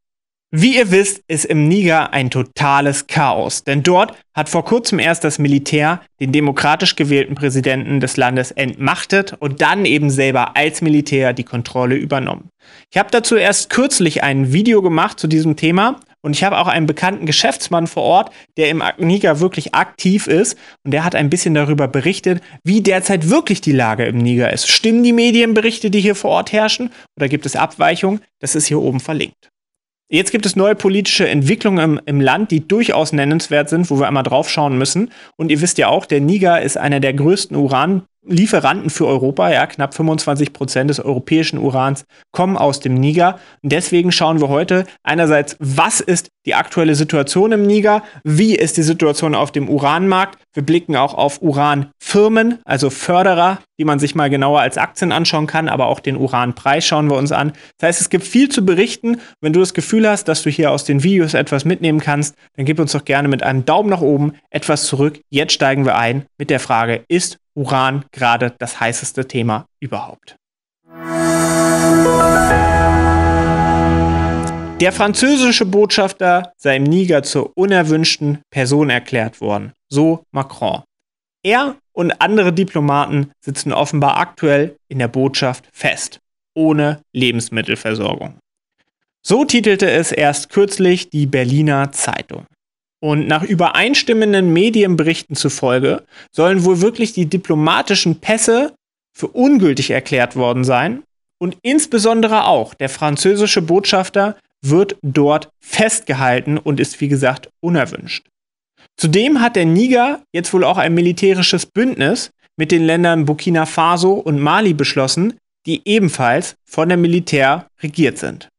Wie ihr wisst, ist im Niger ein totales Chaos, denn dort hat vor kurzem erst das Militär den demokratisch gewählten Präsidenten des Landes entmachtet und dann eben selber als Militär die Kontrolle übernommen. Ich habe dazu erst kürzlich ein Video gemacht zu diesem Thema und ich habe auch einen bekannten Geschäftsmann vor Ort, der im Niger wirklich aktiv ist. Und der hat ein bisschen darüber berichtet, wie derzeit wirklich die Lage im Niger ist. Stimmen die Medienberichte, die hier vor Ort herrschen? Oder gibt es Abweichungen? Das ist hier oben verlinkt. Jetzt gibt es neue politische Entwicklungen im, im, Land, die durchaus nennenswert sind, wo wir einmal drauf schauen müssen. Und ihr wisst ja auch, der Niger ist einer der größten Uran Lieferanten für Europa, ja, knapp 25 Prozent des europäischen Urans kommen aus dem Niger. Und deswegen schauen wir heute einerseits, was ist die aktuelle Situation im Niger, wie ist die Situation auf dem Uranmarkt. Wir blicken auch auf Uranfirmen, also Förderer, die man sich mal genauer als Aktien anschauen kann, aber auch den Uranpreis schauen wir uns an. Das heißt, es gibt viel zu berichten. Wenn du das Gefühl hast, dass du hier aus den Videos etwas mitnehmen kannst, dann gib uns doch gerne mit einem Daumen nach oben etwas zurück. Jetzt steigen wir ein mit der Frage, ist Uran gerade das heißeste Thema überhaupt. Der französische Botschafter sei im Niger zur unerwünschten Person erklärt worden, so Macron. Er und andere Diplomaten sitzen offenbar aktuell in der Botschaft fest, ohne Lebensmittelversorgung. So titelte es erst kürzlich die Berliner Zeitung. Und nach übereinstimmenden Medienberichten zufolge sollen wohl wirklich die diplomatischen Pässe für ungültig erklärt worden sein. Und insbesondere auch der französische Botschafter wird dort festgehalten und ist, wie gesagt, unerwünscht. Zudem hat der Niger jetzt wohl auch ein militärisches Bündnis mit den Ländern Burkina Faso und Mali beschlossen, die ebenfalls von der Militär regiert sind.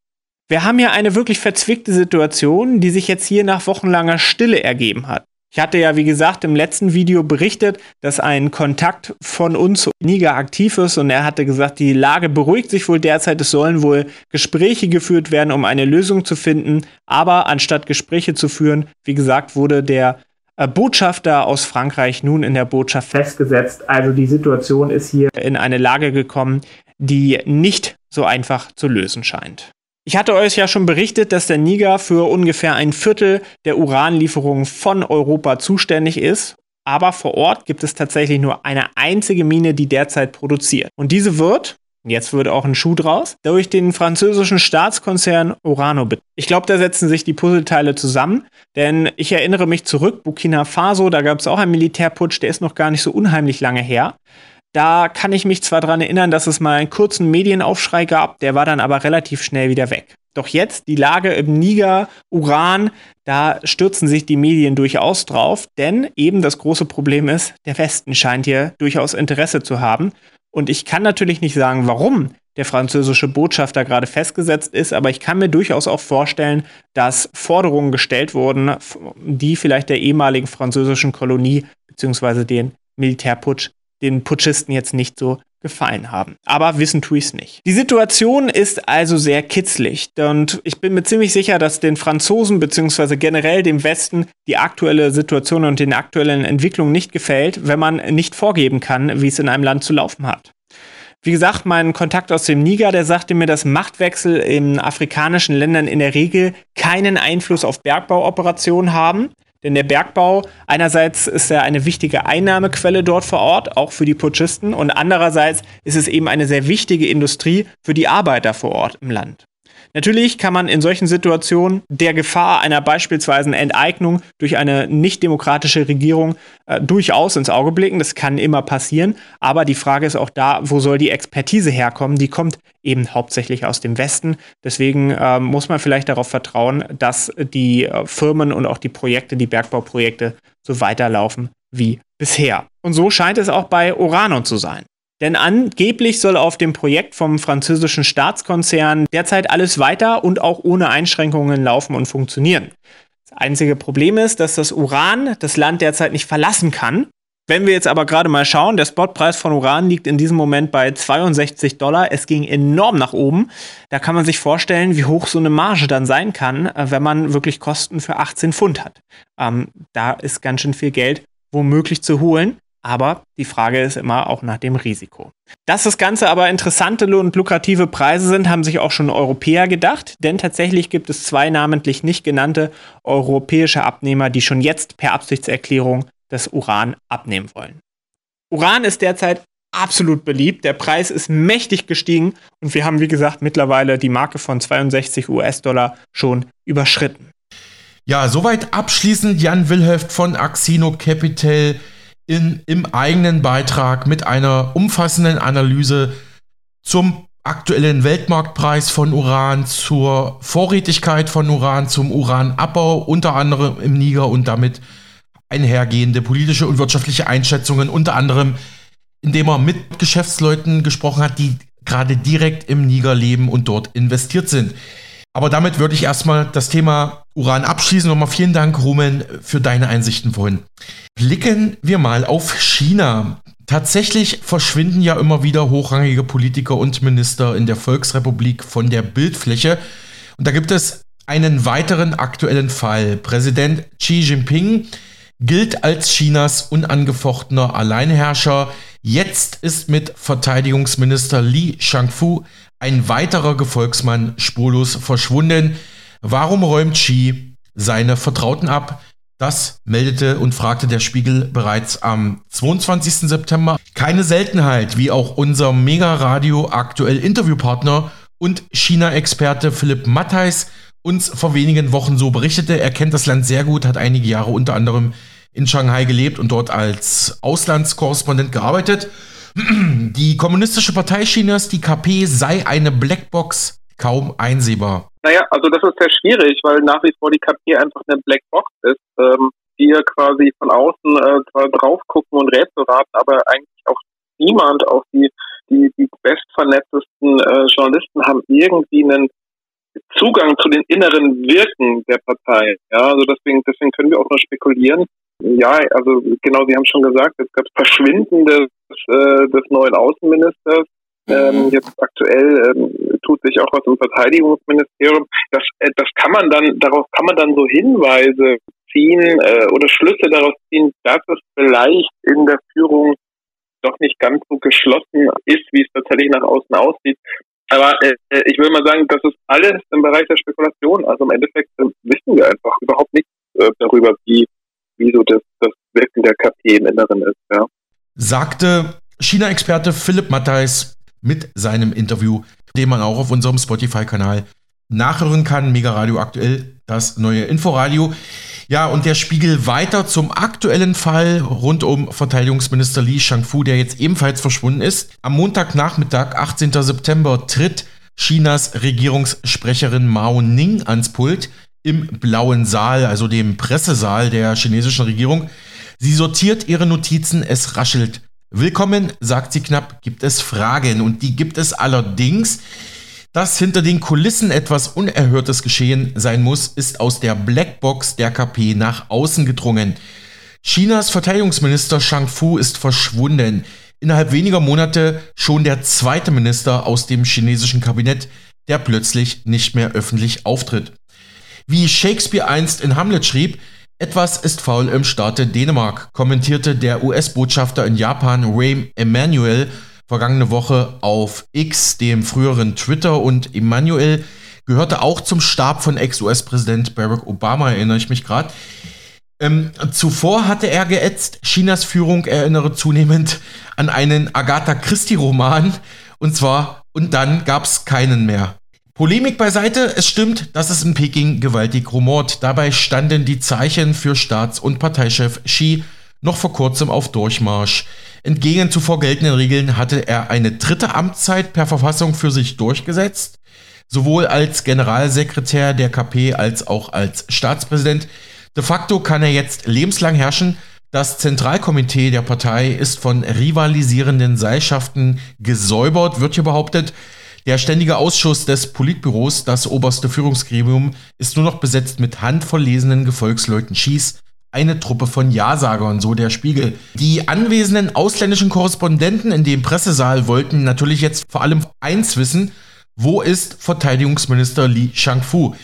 Wir haben hier eine wirklich verzwickte Situation, die sich jetzt hier nach wochenlanger Stille ergeben hat. Ich hatte ja, wie gesagt, im letzten Video berichtet, dass ein Kontakt von uns Niger aktiv ist und er hatte gesagt, die Lage beruhigt sich wohl derzeit. Es sollen wohl Gespräche geführt werden, um eine Lösung zu finden. Aber anstatt Gespräche zu führen, wie gesagt, wurde der äh, Botschafter aus Frankreich nun in der Botschaft festgesetzt. Also die Situation ist hier in eine Lage gekommen, die nicht so einfach zu lösen scheint. Ich hatte euch ja schon berichtet, dass der Niger für ungefähr ein Viertel der Uranlieferungen von Europa zuständig ist. Aber vor Ort gibt es tatsächlich nur eine einzige Mine, die derzeit produziert. Und diese wird, jetzt wird auch ein Schuh draus, durch den französischen Staatskonzern Orano. Ich glaube, da setzen sich die Puzzleteile zusammen, denn ich erinnere mich zurück, Burkina Faso, da gab es auch einen Militärputsch, der ist noch gar nicht so unheimlich lange her. Da kann ich mich zwar daran erinnern, dass es mal einen kurzen Medienaufschrei gab, der war dann aber relativ schnell wieder weg. Doch jetzt die Lage im Niger, Uran, da stürzen sich die Medien durchaus drauf, denn eben das große Problem ist, der Westen scheint hier durchaus Interesse zu haben. Und ich kann natürlich nicht sagen, warum der französische Botschafter gerade festgesetzt ist, aber ich kann mir durchaus auch vorstellen, dass Forderungen gestellt wurden, die vielleicht der ehemaligen französischen Kolonie bzw. den Militärputsch den Putschisten jetzt nicht so gefallen haben. Aber wissen tue ich es nicht. Die Situation ist also sehr kitzlig und ich bin mir ziemlich sicher, dass den Franzosen bzw. generell dem Westen die aktuelle Situation und den aktuellen Entwicklungen nicht gefällt, wenn man nicht vorgeben kann, wie es in einem Land zu laufen hat. Wie gesagt, mein Kontakt aus dem Niger, der sagte mir, dass Machtwechsel in afrikanischen Ländern in der Regel keinen Einfluss auf Bergbauoperationen haben. Denn der Bergbau, einerseits ist er eine wichtige Einnahmequelle dort vor Ort, auch für die Putschisten, und andererseits ist es eben eine sehr wichtige Industrie für die Arbeiter vor Ort im Land. Natürlich kann man in solchen Situationen der Gefahr einer beispielsweise Enteignung durch eine nicht demokratische Regierung äh, durchaus ins Auge blicken. Das kann immer passieren. Aber die Frage ist auch da, wo soll die Expertise herkommen? Die kommt eben hauptsächlich aus dem Westen. Deswegen äh, muss man vielleicht darauf vertrauen, dass die äh, Firmen und auch die Projekte, die Bergbauprojekte so weiterlaufen wie bisher. Und so scheint es auch bei Oranon zu sein. Denn angeblich soll auf dem Projekt vom französischen Staatskonzern derzeit alles weiter und auch ohne Einschränkungen laufen und funktionieren. Das einzige Problem ist, dass das Uran das Land derzeit nicht verlassen kann. Wenn wir jetzt aber gerade mal schauen, der Spotpreis von Uran liegt in diesem Moment bei 62 Dollar. Es ging enorm nach oben. Da kann man sich vorstellen, wie hoch so eine Marge dann sein kann, äh, wenn man wirklich Kosten für 18 Pfund hat. Ähm, da ist ganz schön viel Geld womöglich zu holen. Aber die Frage ist immer auch nach dem Risiko. Dass das Ganze aber interessante und lukrative Preise sind, haben sich auch schon Europäer gedacht, denn tatsächlich gibt es zwei namentlich nicht genannte europäische Abnehmer, die schon jetzt per Absichtserklärung das Uran abnehmen wollen. Uran ist derzeit absolut beliebt, der Preis ist mächtig gestiegen und wir haben, wie gesagt, mittlerweile die Marke von 62 US-Dollar schon überschritten. Ja, soweit abschließend Jan Wilhelft von Axino Capital in, im eigenen Beitrag mit einer umfassenden Analyse zum aktuellen Weltmarktpreis von Uran, zur Vorrätigkeit von Uran, zum Uranabbau, unter anderem im Niger und damit einhergehende politische und wirtschaftliche Einschätzungen, unter anderem indem er mit Geschäftsleuten gesprochen hat, die gerade direkt im Niger leben und dort investiert sind. Aber damit würde ich erstmal das Thema Uran abschließen. Nochmal vielen Dank, Rumen, für deine Einsichten vorhin. Blicken wir mal auf China. Tatsächlich verschwinden ja immer wieder hochrangige Politiker und Minister in der Volksrepublik von der Bildfläche. Und da gibt es einen weiteren aktuellen Fall. Präsident Xi Jinping gilt als Chinas unangefochtener Alleinherrscher. Jetzt ist mit Verteidigungsminister Li Shangfu ein weiterer Gefolgsmann spurlos verschwunden. Warum räumt Xi seine Vertrauten ab? Das meldete und fragte der Spiegel bereits am 22. September. Keine Seltenheit, wie auch unser Mega Radio aktuell Interviewpartner und China-Experte Philipp Mattheis uns vor wenigen Wochen so berichtete. Er kennt das Land sehr gut, hat einige Jahre unter anderem in Shanghai gelebt und dort als Auslandskorrespondent gearbeitet. *clears throat* Die Kommunistische Partei Chinas, die KP, sei eine Blackbox kaum einsehbar. Naja, also das ist sehr schwierig, weil nach wie vor die KP einfach eine Blackbox ist, ähm, die quasi von außen äh, drauf gucken und Rätsel raten, aber eigentlich auch niemand, auch die, die, die bestvernetztesten äh, Journalisten haben irgendwie einen Zugang zu den inneren Wirken der Partei. Ja, also deswegen, deswegen können wir auch nur spekulieren. Ja, also genau, Sie haben schon gesagt, es gab Verschwinden des, äh, des neuen Außenministers. Ähm, mhm. jetzt aktuell ähm, tut sich auch was im Verteidigungsministerium. Das, äh, das kann man dann, daraus kann man dann so Hinweise ziehen äh, oder Schlüsse daraus ziehen, dass es vielleicht in der Führung doch nicht ganz so geschlossen ist, wie es tatsächlich nach außen aussieht. Aber äh, äh ich will mal sagen, das ist alles im Bereich der Spekulation. Also im Endeffekt äh, wissen wir einfach überhaupt nichts äh, darüber, wie, wie so das, das Wirken der KP im Inneren ist. Ja. Sagte China-Experte Philipp Mattheis mit seinem Interview, den man auch auf unserem Spotify-Kanal nachhören kann. Mega Radio aktuell, das neue Inforadio. Ja, und der Spiegel weiter zum aktuellen Fall rund um Verteidigungsminister Li Shangfu, der jetzt ebenfalls verschwunden ist. Am Montagnachmittag, 18. September, tritt Chinas Regierungssprecherin Mao Ning ans Pult im blauen Saal, also dem Pressesaal der chinesischen Regierung. Sie sortiert ihre Notizen, es raschelt. Willkommen, sagt sie knapp, gibt es Fragen und die gibt es allerdings. Dass hinter den Kulissen etwas Unerhörtes geschehen sein muss, ist aus der Blackbox der KP nach außen gedrungen. Chinas Verteidigungsminister Shang Fu ist verschwunden. Innerhalb weniger Monate schon der zweite Minister aus dem chinesischen Kabinett, der plötzlich nicht mehr öffentlich auftritt. Wie Shakespeare einst in Hamlet schrieb, etwas ist faul im Staate Dänemark, kommentierte der US-Botschafter in Japan Ray Emanuel vergangene Woche auf X, dem früheren Twitter, und Emmanuel gehörte auch zum Stab von Ex-US-Präsident Barack Obama, erinnere ich mich gerade. Ähm, zuvor hatte er geätzt, Chinas Führung erinnere zunehmend an einen Agatha Christie-Roman, und zwar, und dann gab es keinen mehr. Polemik beiseite, es stimmt, dass es in Peking gewaltig rumort. Dabei standen die Zeichen für Staats- und Parteichef Xi noch vor kurzem auf Durchmarsch. Entgegen zuvor geltenden Regeln hatte er eine dritte Amtszeit per Verfassung für sich durchgesetzt. Sowohl als Generalsekretär der KP als auch als Staatspräsident. De facto kann er jetzt lebenslang herrschen. Das Zentralkomitee der Partei ist von rivalisierenden Seilschaften gesäubert, wird hier behauptet. Der ständige Ausschuss des Politbüros, das oberste Führungsgremium, ist nur noch besetzt mit handverlesenen Gefolgsleuten Schieß eine Truppe von Ja-Sagern, so der Spiegel. Die anwesenden ausländischen Korrespondenten in dem Pressesaal wollten natürlich jetzt vor allem eins wissen, wo ist Verteidigungsminister Li Shangfu?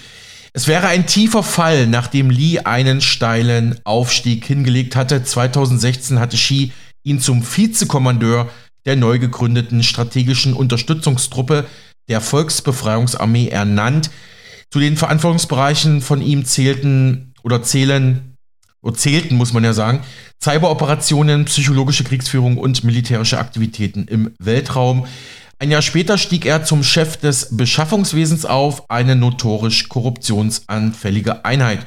Es wäre ein tiefer Fall, nachdem Li einen steilen Aufstieg hingelegt hatte. 2016 hatte Xi ihn zum Vizekommandeur der neu gegründeten strategischen Unterstützungstruppe der Volksbefreiungsarmee ernannt. Zu den Verantwortungsbereichen von ihm zählten oder zählen zählten, muss man ja sagen, Cyberoperationen, psychologische Kriegsführung und militärische Aktivitäten im Weltraum. Ein Jahr später stieg er zum Chef des Beschaffungswesens auf, eine notorisch korruptionsanfällige Einheit.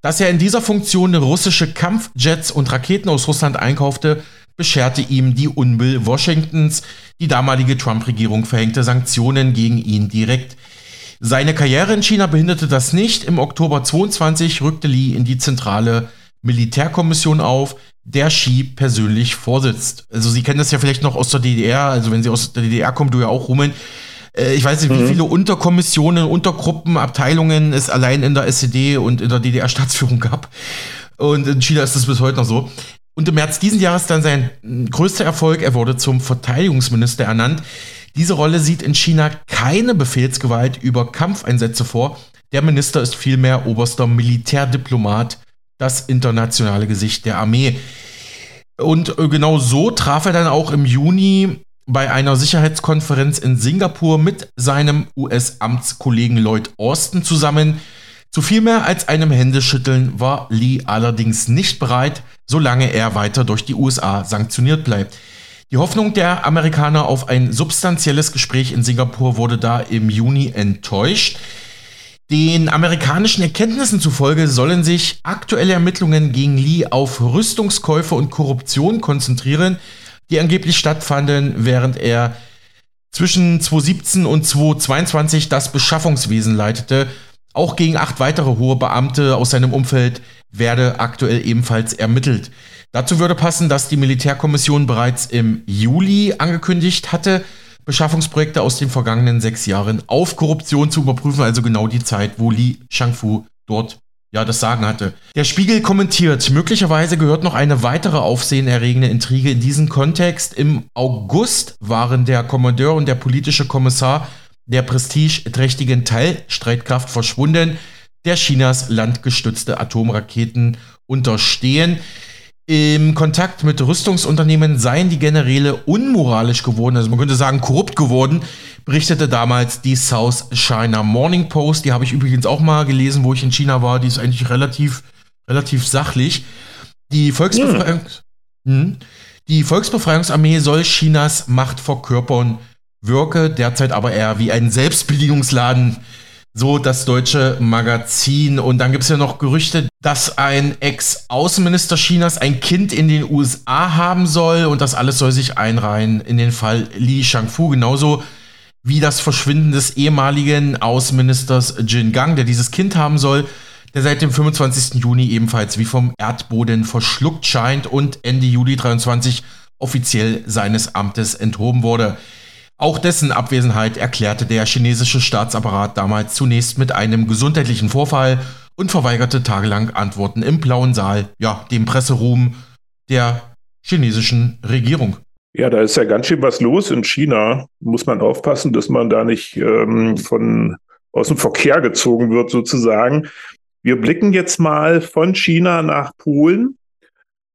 Dass er in dieser Funktion russische Kampfjets und Raketen aus Russland einkaufte, bescherte ihm die Unbill Washingtons. Die damalige Trump-Regierung verhängte Sanktionen gegen ihn direkt. Seine Karriere in China behinderte das nicht. Im Oktober 22 rückte Li in die zentrale Militärkommission auf, der Xi persönlich vorsitzt. Also Sie kennen das ja vielleicht noch aus der DDR, also wenn Sie aus der DDR kommen, du ja auch rummeln. Äh, ich weiß nicht, wie mhm. viele Unterkommissionen, Untergruppen, Abteilungen es allein in der SED und in der DDR-Staatsführung gab. Und in China ist das bis heute noch so. Und im März diesen Jahres dann sein größter Erfolg, er wurde zum Verteidigungsminister ernannt. Diese Rolle sieht in China keine Befehlsgewalt über Kampfeinsätze vor. Der Minister ist vielmehr oberster Militärdiplomat, das internationale Gesicht der Armee. Und äh, genau so traf er dann auch im Juni bei einer Sicherheitskonferenz in Singapur mit seinem US-Amtskollegen Lloyd Austin zusammen. Zu viel mehr als einem Händeschütteln war Lee allerdings nicht bereit, solange er weiter durch die USA sanktioniert bleibt. Die Hoffnung der Amerikaner auf ein substanzielles Gespräch in Singapur wurde da im Juni enttäuscht. Den amerikanischen Erkenntnissen zufolge sollen sich aktuelle Ermittlungen gegen Lee auf Rüstungskäufe und Korruption konzentrieren, die angeblich stattfanden, während er zwischen 2017 und 2022 das Beschaffungswesen leitete. Auch gegen acht weitere hohe Beamte aus seinem Umfeld werde aktuell ebenfalls ermittelt. Dazu würde passen, dass die Militärkommission bereits im Juli angekündigt hatte, Beschaffungsprojekte aus den vergangenen sechs Jahren auf Korruption zu überprüfen, also genau die Zeit, wo Li Shangfu dort ja das Sagen hatte. Der Spiegel kommentiert, möglicherweise gehört noch eine weitere aufsehenerregende Intrige in diesen Kontext. Im August waren der Kommandeur und der politische Kommissar der prestigeträchtigen Teilstreitkraft verschwunden, der Chinas landgestützte Atomraketen unterstehen. Im Kontakt mit Rüstungsunternehmen seien die Generäle unmoralisch geworden, also man könnte sagen korrupt geworden, berichtete damals die South China Morning Post. Die habe ich übrigens auch mal gelesen, wo ich in China war. Die ist eigentlich relativ, relativ sachlich. Die, Volksbefreiung, hm. die Volksbefreiungsarmee soll Chinas Macht verkörpern, wirke derzeit aber eher wie ein Selbstbedienungsladen so das deutsche Magazin. Und dann gibt es ja noch Gerüchte, dass ein Ex-Außenminister Chinas ein Kind in den USA haben soll. Und das alles soll sich einreihen in den Fall Li Shangfu. Genauso wie das Verschwinden des ehemaligen Außenministers Jin Gang, der dieses Kind haben soll, der seit dem 25. Juni ebenfalls wie vom Erdboden verschluckt scheint und Ende Juli 23 offiziell seines Amtes enthoben wurde. Auch dessen Abwesenheit erklärte der chinesische Staatsapparat damals zunächst mit einem gesundheitlichen Vorfall und verweigerte tagelang Antworten im blauen Saal, ja, dem Presseruhm der chinesischen Regierung. Ja, da ist ja ganz schön was los in China. Muss man aufpassen, dass man da nicht ähm, von aus dem Verkehr gezogen wird, sozusagen. Wir blicken jetzt mal von China nach Polen.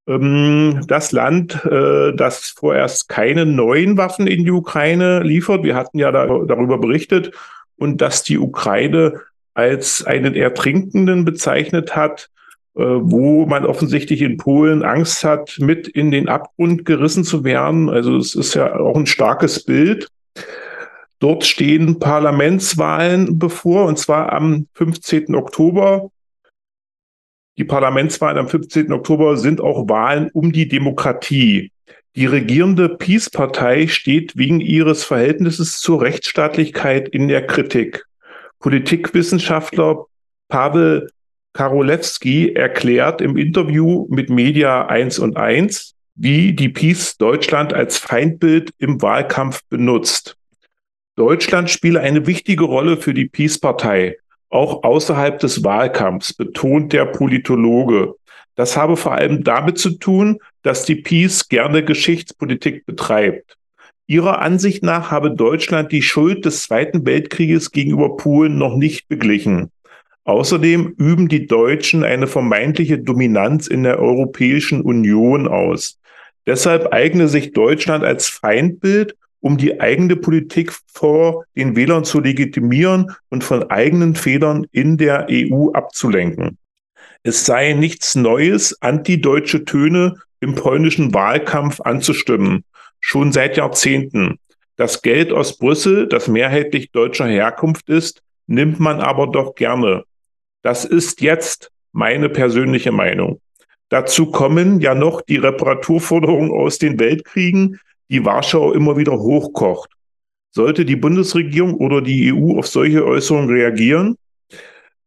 Ähm, das Land, äh, das vorerst keine neuen Waffen in die Ukraine liefert. Wir hatten ja da, darüber berichtet und dass die Ukraine als einen Ertrinkenden bezeichnet hat, äh, wo man offensichtlich in Polen Angst hat, mit in den Abgrund gerissen zu werden. Also es ist ja auch ein starkes Bild. Dort stehen Parlamentswahlen bevor, und zwar am 15. Oktober. Die Parlamentswahlen am 15. Oktober sind auch Wahlen um die Demokratie. Die regierende Peace-Partei steht wegen ihres Verhältnisses zur Rechtsstaatlichkeit in der Kritik. Politikwissenschaftler Pavel Karolewski erklärt im Interview mit Media 1 und 1, wie die Peace Deutschland als Feindbild im Wahlkampf benutzt. Deutschland spiele eine wichtige Rolle für die Peace-Partei, auch außerhalb des Wahlkampfs, betont der Politologe. Das habe vor allem damit zu tun, dass die Peace gerne Geschichtspolitik betreibt. Ihrer Ansicht nach habe Deutschland die Schuld des Zweiten Weltkrieges gegenüber Polen noch nicht beglichen. Außerdem üben die Deutschen eine vermeintliche Dominanz in der Europäischen Union aus. Deshalb eigne sich Deutschland als Feindbild um die eigene Politik vor den Wählern zu legitimieren und von eigenen Fehlern in der EU abzulenken. Es sei nichts Neues, antideutsche Töne im polnischen Wahlkampf anzustimmen, schon seit Jahrzehnten. Das Geld aus Brüssel, das mehrheitlich deutscher Herkunft ist, nimmt man aber doch gerne. Das ist jetzt meine persönliche Meinung. Dazu kommen ja noch die Reparaturforderungen aus den Weltkriegen, die Warschau immer wieder hochkocht. Sollte die Bundesregierung oder die EU auf solche Äußerungen reagieren?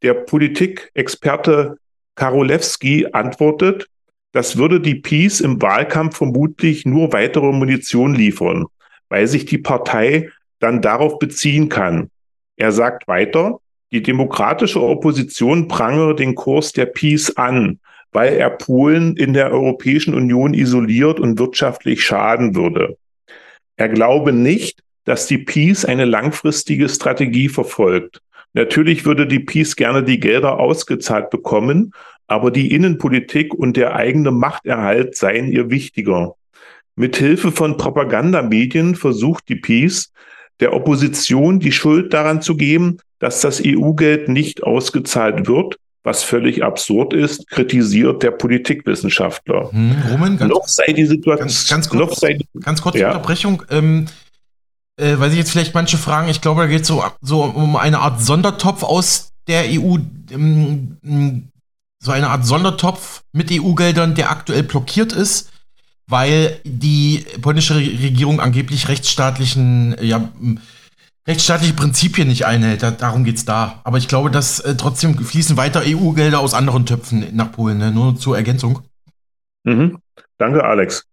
Der Politikexperte Karolewski antwortet, das würde die Peace im Wahlkampf vermutlich nur weitere Munition liefern, weil sich die Partei dann darauf beziehen kann. Er sagt weiter, die demokratische Opposition prangere den Kurs der Peace an, weil er Polen in der Europäischen Union isoliert und wirtschaftlich schaden würde. Er glaube nicht, dass die Peace eine langfristige Strategie verfolgt. Natürlich würde die Peace gerne die Gelder ausgezahlt bekommen, aber die Innenpolitik und der eigene Machterhalt seien ihr wichtiger. Mithilfe von Propagandamedien versucht die Peace, der Opposition die Schuld daran zu geben, dass das EU-Geld nicht ausgezahlt wird, was völlig absurd ist, kritisiert der Politikwissenschaftler. Hm, Roman, ganz, noch sei die Situation. Ganz, ganz kurz, noch sei, ganz kurz ja. Unterbrechung. Ähm, äh, weil sich jetzt vielleicht manche fragen, ich glaube, da geht es so, so um eine Art Sondertopf aus der EU, ähm, so eine Art Sondertopf mit EU-Geldern, der aktuell blockiert ist, weil die polnische Regierung angeblich rechtsstaatlichen, ja, rechtsstaatliche Prinzipien nicht einhält. Da, darum es da. Aber ich glaube, dass äh, trotzdem fließen weiter EU-Gelder aus anderen Töpfen nach Polen. Ne? Nur zur Ergänzung. Mhm. Danke, Alex.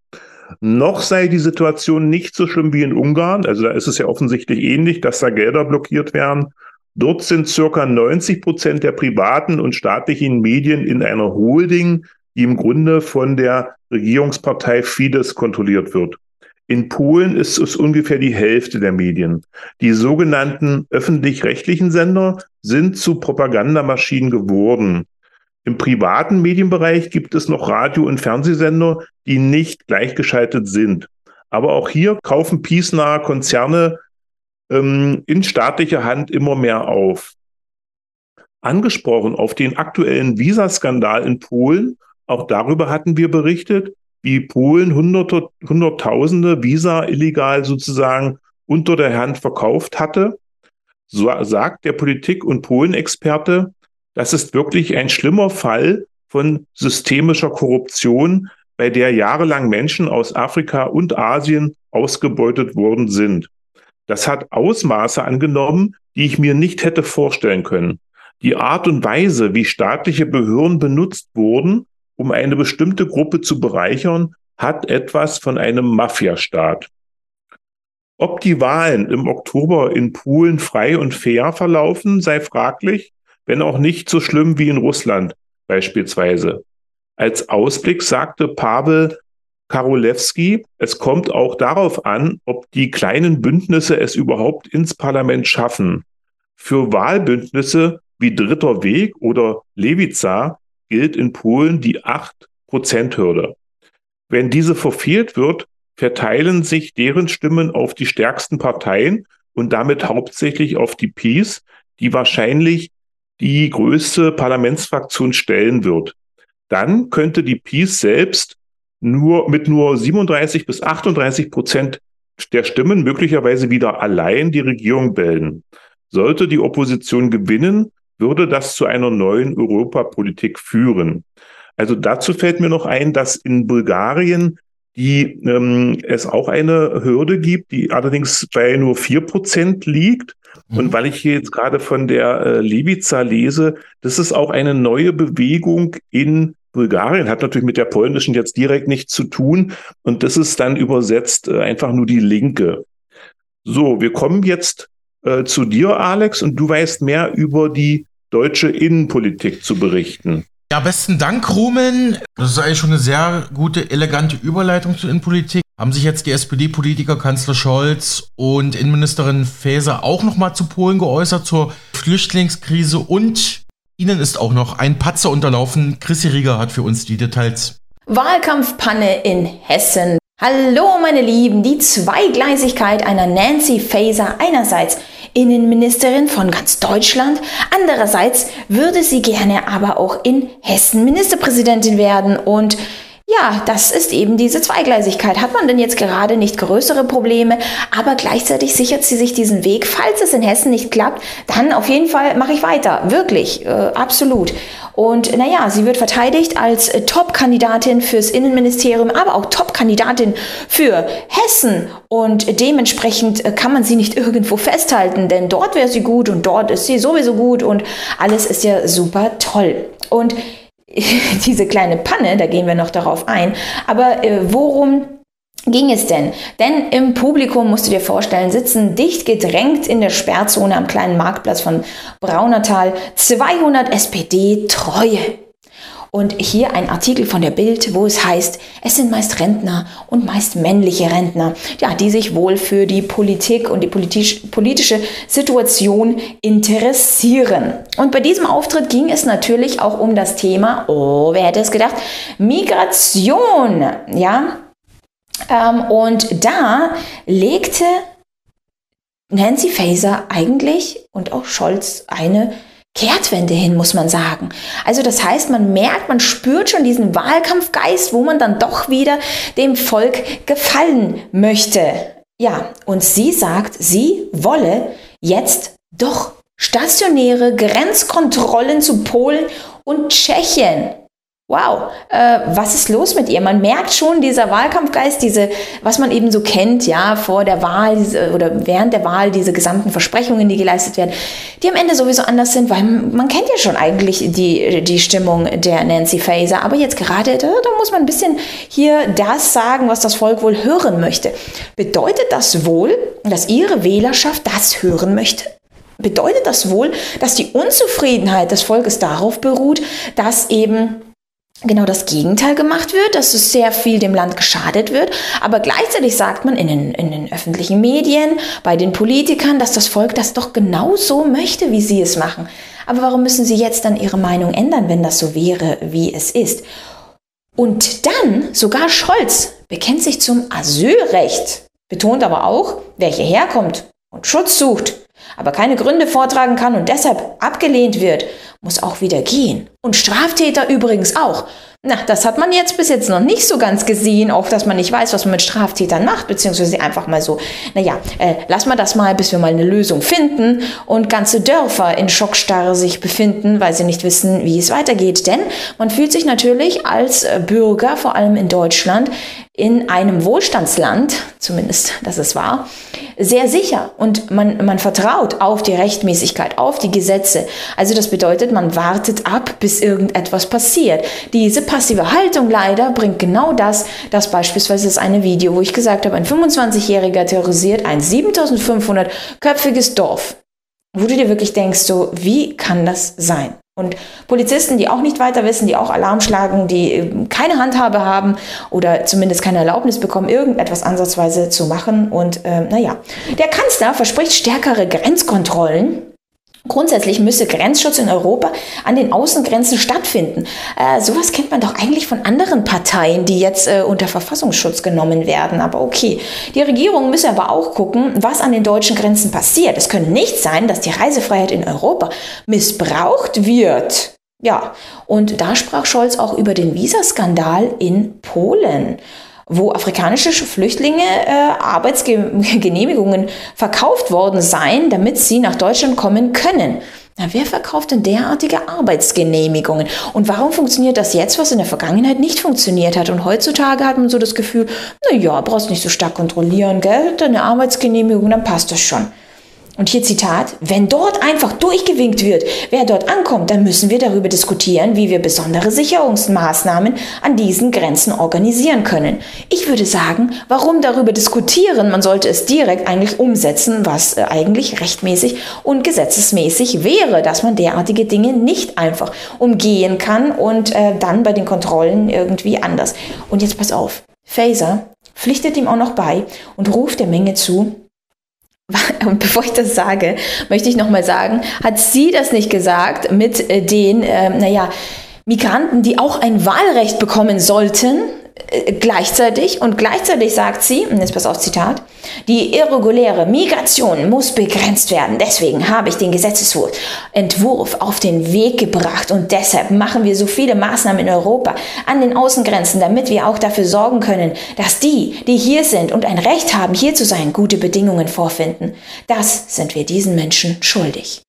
Noch sei die Situation nicht so schlimm wie in Ungarn. Also da ist es ja offensichtlich ähnlich, dass da Gelder blockiert werden. Dort sind circa 90 Prozent der privaten und staatlichen Medien in einer Holding, die im Grunde von der Regierungspartei Fidesz kontrolliert wird. In Polen ist es ungefähr die Hälfte der Medien. Die sogenannten öffentlich-rechtlichen Sender sind zu Propagandamaschinen geworden. Im privaten Medienbereich gibt es noch Radio- und Fernsehsender, die nicht gleichgeschaltet sind. Aber auch hier kaufen peace-nahe Konzerne ähm, in staatlicher Hand immer mehr auf. Angesprochen auf den aktuellen Visaskandal in Polen, auch darüber hatten wir berichtet, wie Polen hunderte, hunderttausende Visa illegal sozusagen unter der Hand verkauft hatte. So sagt der Politik- und Polen-Experte, das ist wirklich ein schlimmer Fall von systemischer Korruption, bei der jahrelang Menschen aus Afrika und Asien ausgebeutet worden sind. Das hat Ausmaße angenommen, die ich mir nicht hätte vorstellen können. Die Art und Weise, wie staatliche Behörden benutzt wurden, um eine bestimmte Gruppe zu bereichern, hat etwas von einem Mafiastaat. Ob die Wahlen im Oktober in Polen frei und fair verlaufen, sei fraglich, wenn auch nicht so schlimm wie in Russland beispielsweise. Als Ausblick sagte Pavel Karolewski, es kommt auch darauf an, ob die kleinen Bündnisse es überhaupt ins Parlament schaffen. Für Wahlbündnisse wie Dritter Weg oder Lewica gilt in Polen die 8-Prozent-Hürde. Wenn diese verfehlt wird, verteilen sich deren Stimmen auf die stärksten Parteien und damit hauptsächlich auf die PiS, die wahrscheinlich die größte Parlamentsfraktion stellen wird. Dann könnte die PiS selbst nur mit nur 37 bis 38 Prozent der Stimmen möglicherweise wieder allein die Regierung bilden. Sollte die Opposition gewinnen, würde das zu einer neuen Europapolitik führen. Also dazu fällt mir noch ein, dass in Bulgarien die, ähm, es auch eine Hürde gibt, die allerdings bei nur vier Prozent liegt. Mhm. Und weil ich hier jetzt gerade von der äh, Levica lese, das ist auch eine neue Bewegung in Bulgarien, hat natürlich mit der polnischen jetzt direkt nichts zu tun. Und das ist dann übersetzt äh, einfach nur die Linke. So, wir kommen jetzt äh, zu dir, Alex, und du weißt mehr über die deutsche Innenpolitik zu berichten. Ja, besten Dank, Rumen. Das ist eigentlich schon eine sehr gute, elegante Überleitung zur Innenpolitik. Haben sich jetzt die SPD-Politiker Kanzler Scholz und Innenministerin Faeser auch nochmal zu Polen geäußert zur Flüchtlingskrise und ihnen ist auch noch ein Patzer unterlaufen. Chrissy Rieger hat für uns die Details. Wahlkampfpanne in Hessen. Hallo meine Lieben, die Zweigleisigkeit einer Nancy Faeser einerseits Innenministerin von ganz Deutschland. Andererseits würde sie gerne aber auch in Hessen Ministerpräsidentin werden und ja, das ist eben diese Zweigleisigkeit. Hat man denn jetzt gerade nicht größere Probleme, aber gleichzeitig sichert sie sich diesen Weg. Falls es in Hessen nicht klappt, dann auf jeden Fall mache ich weiter. Wirklich, äh, absolut. Und naja, sie wird verteidigt als äh, Top-Kandidatin fürs Innenministerium, aber auch Top-Kandidatin für Hessen. Und dementsprechend äh, kann man sie nicht irgendwo festhalten, denn dort wäre sie gut und dort ist sie sowieso gut und alles ist ja super toll. Und *laughs* diese kleine Panne, da gehen wir noch darauf ein. Aber äh, worum ging es denn? Denn im Publikum, musst du dir vorstellen, sitzen dicht gedrängt in der Sperrzone am kleinen Marktplatz von Braunertal 200 SPD-Treue. Und hier ein Artikel von der Bild, wo es heißt, es sind meist Rentner und meist männliche Rentner, ja, die sich wohl für die Politik und die politisch, politische Situation interessieren. Und bei diesem Auftritt ging es natürlich auch um das Thema, oh, wer hätte es gedacht, Migration, ja. Ähm, und da legte Nancy Faeser eigentlich und auch Scholz eine Kehrtwende hin, muss man sagen. Also das heißt, man merkt, man spürt schon diesen Wahlkampfgeist, wo man dann doch wieder dem Volk gefallen möchte. Ja, und sie sagt, sie wolle jetzt doch stationäre Grenzkontrollen zu Polen und Tschechien wow, äh, was ist los mit ihr? Man merkt schon dieser Wahlkampfgeist, diese, was man eben so kennt, ja, vor der Wahl diese, oder während der Wahl, diese gesamten Versprechungen, die geleistet werden, die am Ende sowieso anders sind, weil man kennt ja schon eigentlich die, die Stimmung der Nancy Faeser. Aber jetzt gerade, da, da muss man ein bisschen hier das sagen, was das Volk wohl hören möchte. Bedeutet das wohl, dass ihre Wählerschaft das hören möchte? Bedeutet das wohl, dass die Unzufriedenheit des Volkes darauf beruht, dass eben genau das Gegenteil gemacht wird, dass es sehr viel dem Land geschadet wird. Aber gleichzeitig sagt man in den, in den öffentlichen Medien, bei den Politikern, dass das Volk das doch genau so möchte, wie sie es machen. Aber warum müssen sie jetzt dann ihre Meinung ändern, wenn das so wäre, wie es ist? Und dann sogar Scholz bekennt sich zum Asylrecht, betont aber auch, wer hierher kommt und Schutz sucht, aber keine Gründe vortragen kann und deshalb abgelehnt wird, muss auch wieder gehen. Und Straftäter übrigens auch. Na, das hat man jetzt bis jetzt noch nicht so ganz gesehen, auch dass man nicht weiß, was man mit Straftätern macht, beziehungsweise einfach mal so, naja, äh, lass mal das mal, bis wir mal eine Lösung finden und ganze Dörfer in Schockstarre sich befinden, weil sie nicht wissen, wie es weitergeht. Denn man fühlt sich natürlich als äh, Bürger, vor allem in Deutschland, in einem Wohlstandsland, zumindest das es war, sehr sicher und man, man vertraut auf die Rechtmäßigkeit, auf die Gesetze. Also das bedeutet, man wartet ab, bis irgendetwas passiert. Diese passive Haltung leider bringt genau das, dass beispielsweise das eine Video, wo ich gesagt habe, ein 25-Jähriger terrorisiert ein 7500-köpfiges Dorf, wo du dir wirklich denkst, so, wie kann das sein? Und Polizisten, die auch nicht weiter wissen, die auch Alarm schlagen, die ähm, keine Handhabe haben oder zumindest keine Erlaubnis bekommen, irgendetwas ansatzweise zu machen. Und äh, naja, der Kanzler verspricht stärkere Grenzkontrollen Grundsätzlich müsse Grenzschutz in Europa an den Außengrenzen stattfinden. Äh, sowas kennt man doch eigentlich von anderen Parteien, die jetzt äh, unter Verfassungsschutz genommen werden. Aber okay, die Regierung müsse aber auch gucken, was an den deutschen Grenzen passiert. Es könnte nicht sein, dass die Reisefreiheit in Europa missbraucht wird. Ja, und da sprach Scholz auch über den Visaskandal in Polen wo afrikanische Flüchtlinge äh, Arbeitsgenehmigungen verkauft worden seien, damit sie nach Deutschland kommen können. Na, wer verkauft denn derartige Arbeitsgenehmigungen? Und warum funktioniert das jetzt, was in der Vergangenheit nicht funktioniert hat? Und heutzutage hat man so das Gefühl, na ja, brauchst nicht so stark kontrollieren, gell? Deine Arbeitsgenehmigung, dann passt das schon. Und hier Zitat, wenn dort einfach durchgewinkt wird, wer dort ankommt, dann müssen wir darüber diskutieren, wie wir besondere Sicherungsmaßnahmen an diesen Grenzen organisieren können. Ich würde sagen, warum darüber diskutieren? Man sollte es direkt eigentlich umsetzen, was äh, eigentlich rechtmäßig und gesetzesmäßig wäre, dass man derartige Dinge nicht einfach umgehen kann und äh, dann bei den Kontrollen irgendwie anders. Und jetzt pass auf, Phaser pflichtet ihm auch noch bei und ruft der Menge zu, *laughs* und bevor ich das sage, möchte ich nochmal sagen, hat sie das nicht gesagt mit äh, den, äh, naja, Migranten, die auch ein Wahlrecht bekommen sollten, gleichzeitig und gleichzeitig sagt sie, und jetzt pass auf Zitat, die irreguläre Migration muss begrenzt werden. Deswegen habe ich den Gesetzesentwurf auf den Weg gebracht und deshalb machen wir so viele Maßnahmen in Europa an den Außengrenzen, damit wir auch dafür sorgen können, dass die, die hier sind und ein Recht haben, hier zu sein, gute Bedingungen vorfinden. Das sind wir diesen Menschen schuldig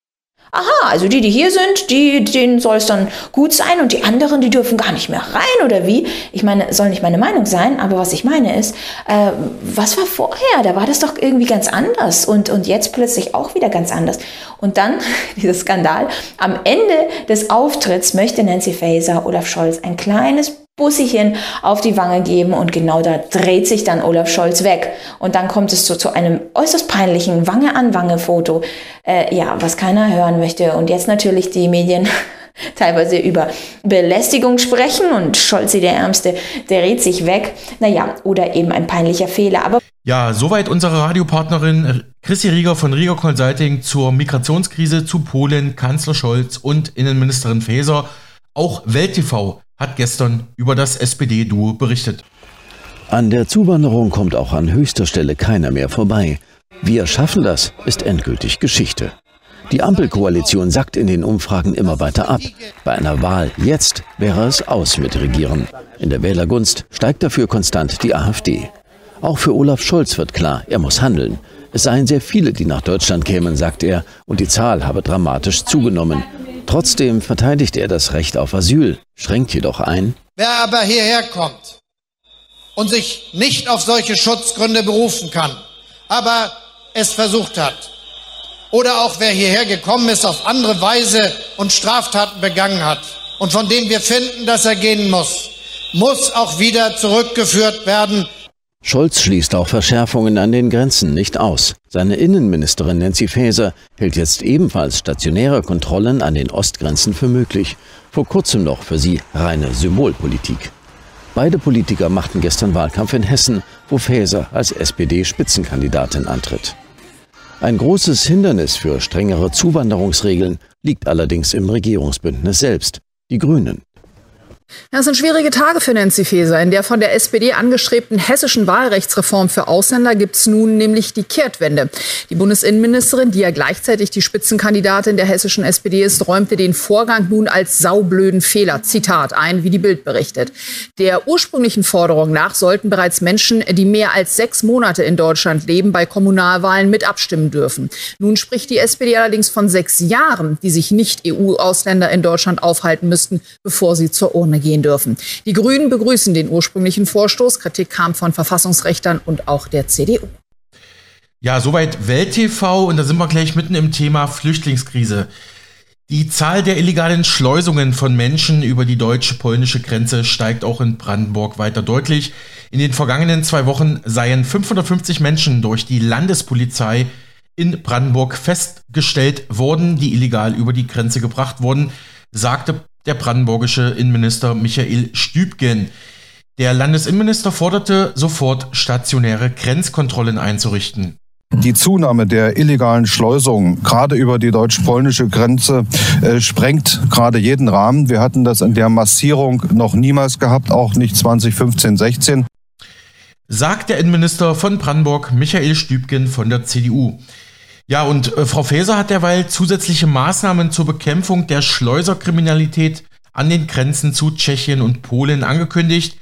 aha, also die, die hier sind, die, denen soll es dann gut sein und die anderen, die dürfen gar nicht mehr rein oder wie? Ich meine, soll nicht meine Meinung sein, aber was ich meine ist, äh, was war vorher? Da war das doch irgendwie ganz anders und, und jetzt plötzlich auch wieder ganz anders. Und dann *laughs* dieser Skandal. Am Ende des Auftritts möchte Nancy Faeser Olaf Scholz ein kleines Busschen auf die Wange geben und genau da dreht sich dann Olaf Scholz weg. Und dann kommt es so zu einem äußerst peinlichen Wange-an-Wange-Foto, äh, ja, was keiner hören möchte. Und jetzt natürlich die Medien *laughs* teilweise über Belästigung sprechen und Scholz, der Ärmste, der dreht sich weg. Naja, oder eben ein peinlicher Fehler. Aber ja, soweit unsere Radiopartnerin Chrissy Rieger von Rieger Consulting zur Migrationskrise zu Polen, Kanzler Scholz und Innenministerin Faeser. Auch Welt TV hat gestern über das SPD-Duo berichtet. An der Zuwanderung kommt auch an höchster Stelle keiner mehr vorbei. Wir schaffen das ist endgültig Geschichte. Die Ampelkoalition sackt in den Umfragen immer weiter ab. Bei einer Wahl jetzt wäre es aus mit Regieren. In der Wählergunst steigt dafür konstant die AfD. Auch für Olaf Scholz wird klar, er muss handeln. Es seien sehr viele, die nach Deutschland kämen, sagt er, und die Zahl habe dramatisch zugenommen. Trotzdem verteidigt er das Recht auf Asyl, schränkt jedoch ein. Wer aber hierher kommt und sich nicht auf solche Schutzgründe berufen kann, aber es versucht hat, oder auch wer hierher gekommen ist auf andere Weise und Straftaten begangen hat und von dem wir finden, dass er gehen muss, muss auch wieder zurückgeführt werden. Scholz schließt auch Verschärfungen an den Grenzen nicht aus. Seine Innenministerin Nancy Faeser hält jetzt ebenfalls stationäre Kontrollen an den Ostgrenzen für möglich. Vor kurzem noch für sie reine Symbolpolitik. Beide Politiker machten gestern Wahlkampf in Hessen, wo Faeser als SPD-Spitzenkandidatin antritt. Ein großes Hindernis für strengere Zuwanderungsregeln liegt allerdings im Regierungsbündnis selbst, die Grünen. Das sind schwierige Tage für Nancy Faeser. In der von der SPD angestrebten hessischen Wahlrechtsreform für Ausländer gibt es nun nämlich die Kehrtwende. Die Bundesinnenministerin, die ja gleichzeitig die Spitzenkandidatin der hessischen SPD ist, räumte den Vorgang nun als saublöden Fehler, Zitat, ein, wie die Bild berichtet. Der ursprünglichen Forderung nach sollten bereits Menschen, die mehr als sechs Monate in Deutschland leben, bei Kommunalwahlen mit abstimmen dürfen. Nun spricht die SPD allerdings von sechs Jahren, die sich nicht EU-Ausländer in Deutschland aufhalten müssten, bevor sie zur Urne gehen dürfen. Die Grünen begrüßen den ursprünglichen Vorstoß. Kritik kam von Verfassungsrechtern und auch der CDU. Ja, soweit Welt TV und da sind wir gleich mitten im Thema Flüchtlingskrise. Die Zahl der illegalen Schleusungen von Menschen über die deutsche-polnische Grenze steigt auch in Brandenburg weiter deutlich. In den vergangenen zwei Wochen seien 550 Menschen durch die Landespolizei in Brandenburg festgestellt worden, die illegal über die Grenze gebracht wurden, sagte der brandenburgische Innenminister Michael Stübgen. Der Landesinnenminister forderte sofort stationäre Grenzkontrollen einzurichten. Die Zunahme der illegalen Schleusung gerade über die deutsch-polnische Grenze äh, sprengt gerade jeden Rahmen. Wir hatten das in der Massierung noch niemals gehabt, auch nicht 2015, 16. Sagt der Innenminister von Brandenburg Michael Stübgen von der CDU. Ja, und äh, Frau Faeser hat derweil zusätzliche Maßnahmen zur Bekämpfung der Schleuserkriminalität an den Grenzen zu Tschechien und Polen angekündigt.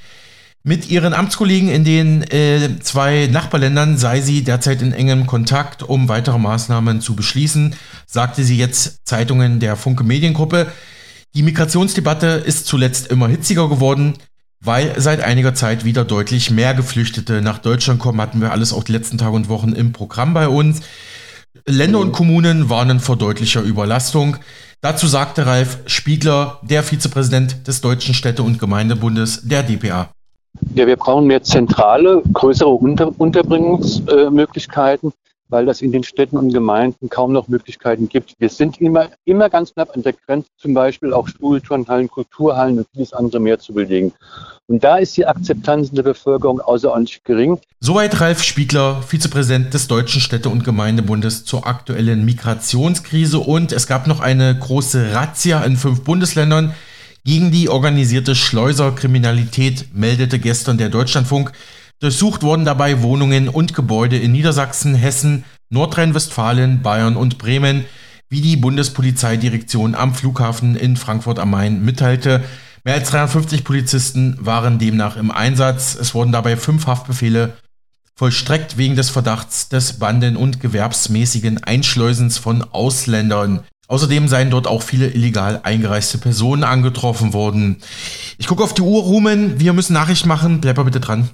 Mit ihren Amtskollegen in den äh, zwei Nachbarländern sei sie derzeit in engem Kontakt, um weitere Maßnahmen zu beschließen, sagte sie jetzt Zeitungen der Funke Mediengruppe. Die Migrationsdebatte ist zuletzt immer hitziger geworden, weil seit einiger Zeit wieder deutlich mehr Geflüchtete nach Deutschland kommen. Hatten wir alles auch die letzten Tage und Wochen im Programm bei uns. Länder und Kommunen warnen vor deutlicher Überlastung. Dazu sagte Ralf Spiegler, der Vizepräsident des Deutschen Städte- und Gemeindebundes der DPA. Ja, wir brauchen mehr zentrale, größere Unter Unterbringungsmöglichkeiten, weil das in den Städten und Gemeinden kaum noch Möglichkeiten gibt. Wir sind immer, immer ganz knapp an der Grenze, zum Beispiel auch Schulturnhallen, Kulturhallen und vieles andere mehr zu belegen. Und da ist die Akzeptanz in der Bevölkerung außerordentlich gering. Soweit Ralf Spiegler, Vizepräsident des Deutschen Städte- und Gemeindebundes zur aktuellen Migrationskrise. Und es gab noch eine große Razzia in fünf Bundesländern gegen die organisierte Schleuserkriminalität, meldete gestern der Deutschlandfunk. Durchsucht wurden dabei Wohnungen und Gebäude in Niedersachsen, Hessen, Nordrhein-Westfalen, Bayern und Bremen, wie die Bundespolizeidirektion am Flughafen in Frankfurt am Main mitteilte. Mehr als 350 Polizisten waren demnach im Einsatz. Es wurden dabei fünf Haftbefehle vollstreckt wegen des Verdachts des banden- und gewerbsmäßigen Einschleusens von Ausländern. Außerdem seien dort auch viele illegal eingereiste Personen angetroffen worden. Ich gucke auf die Uhr, Rumen. Wir müssen Nachricht machen. Bleib mal bitte dran.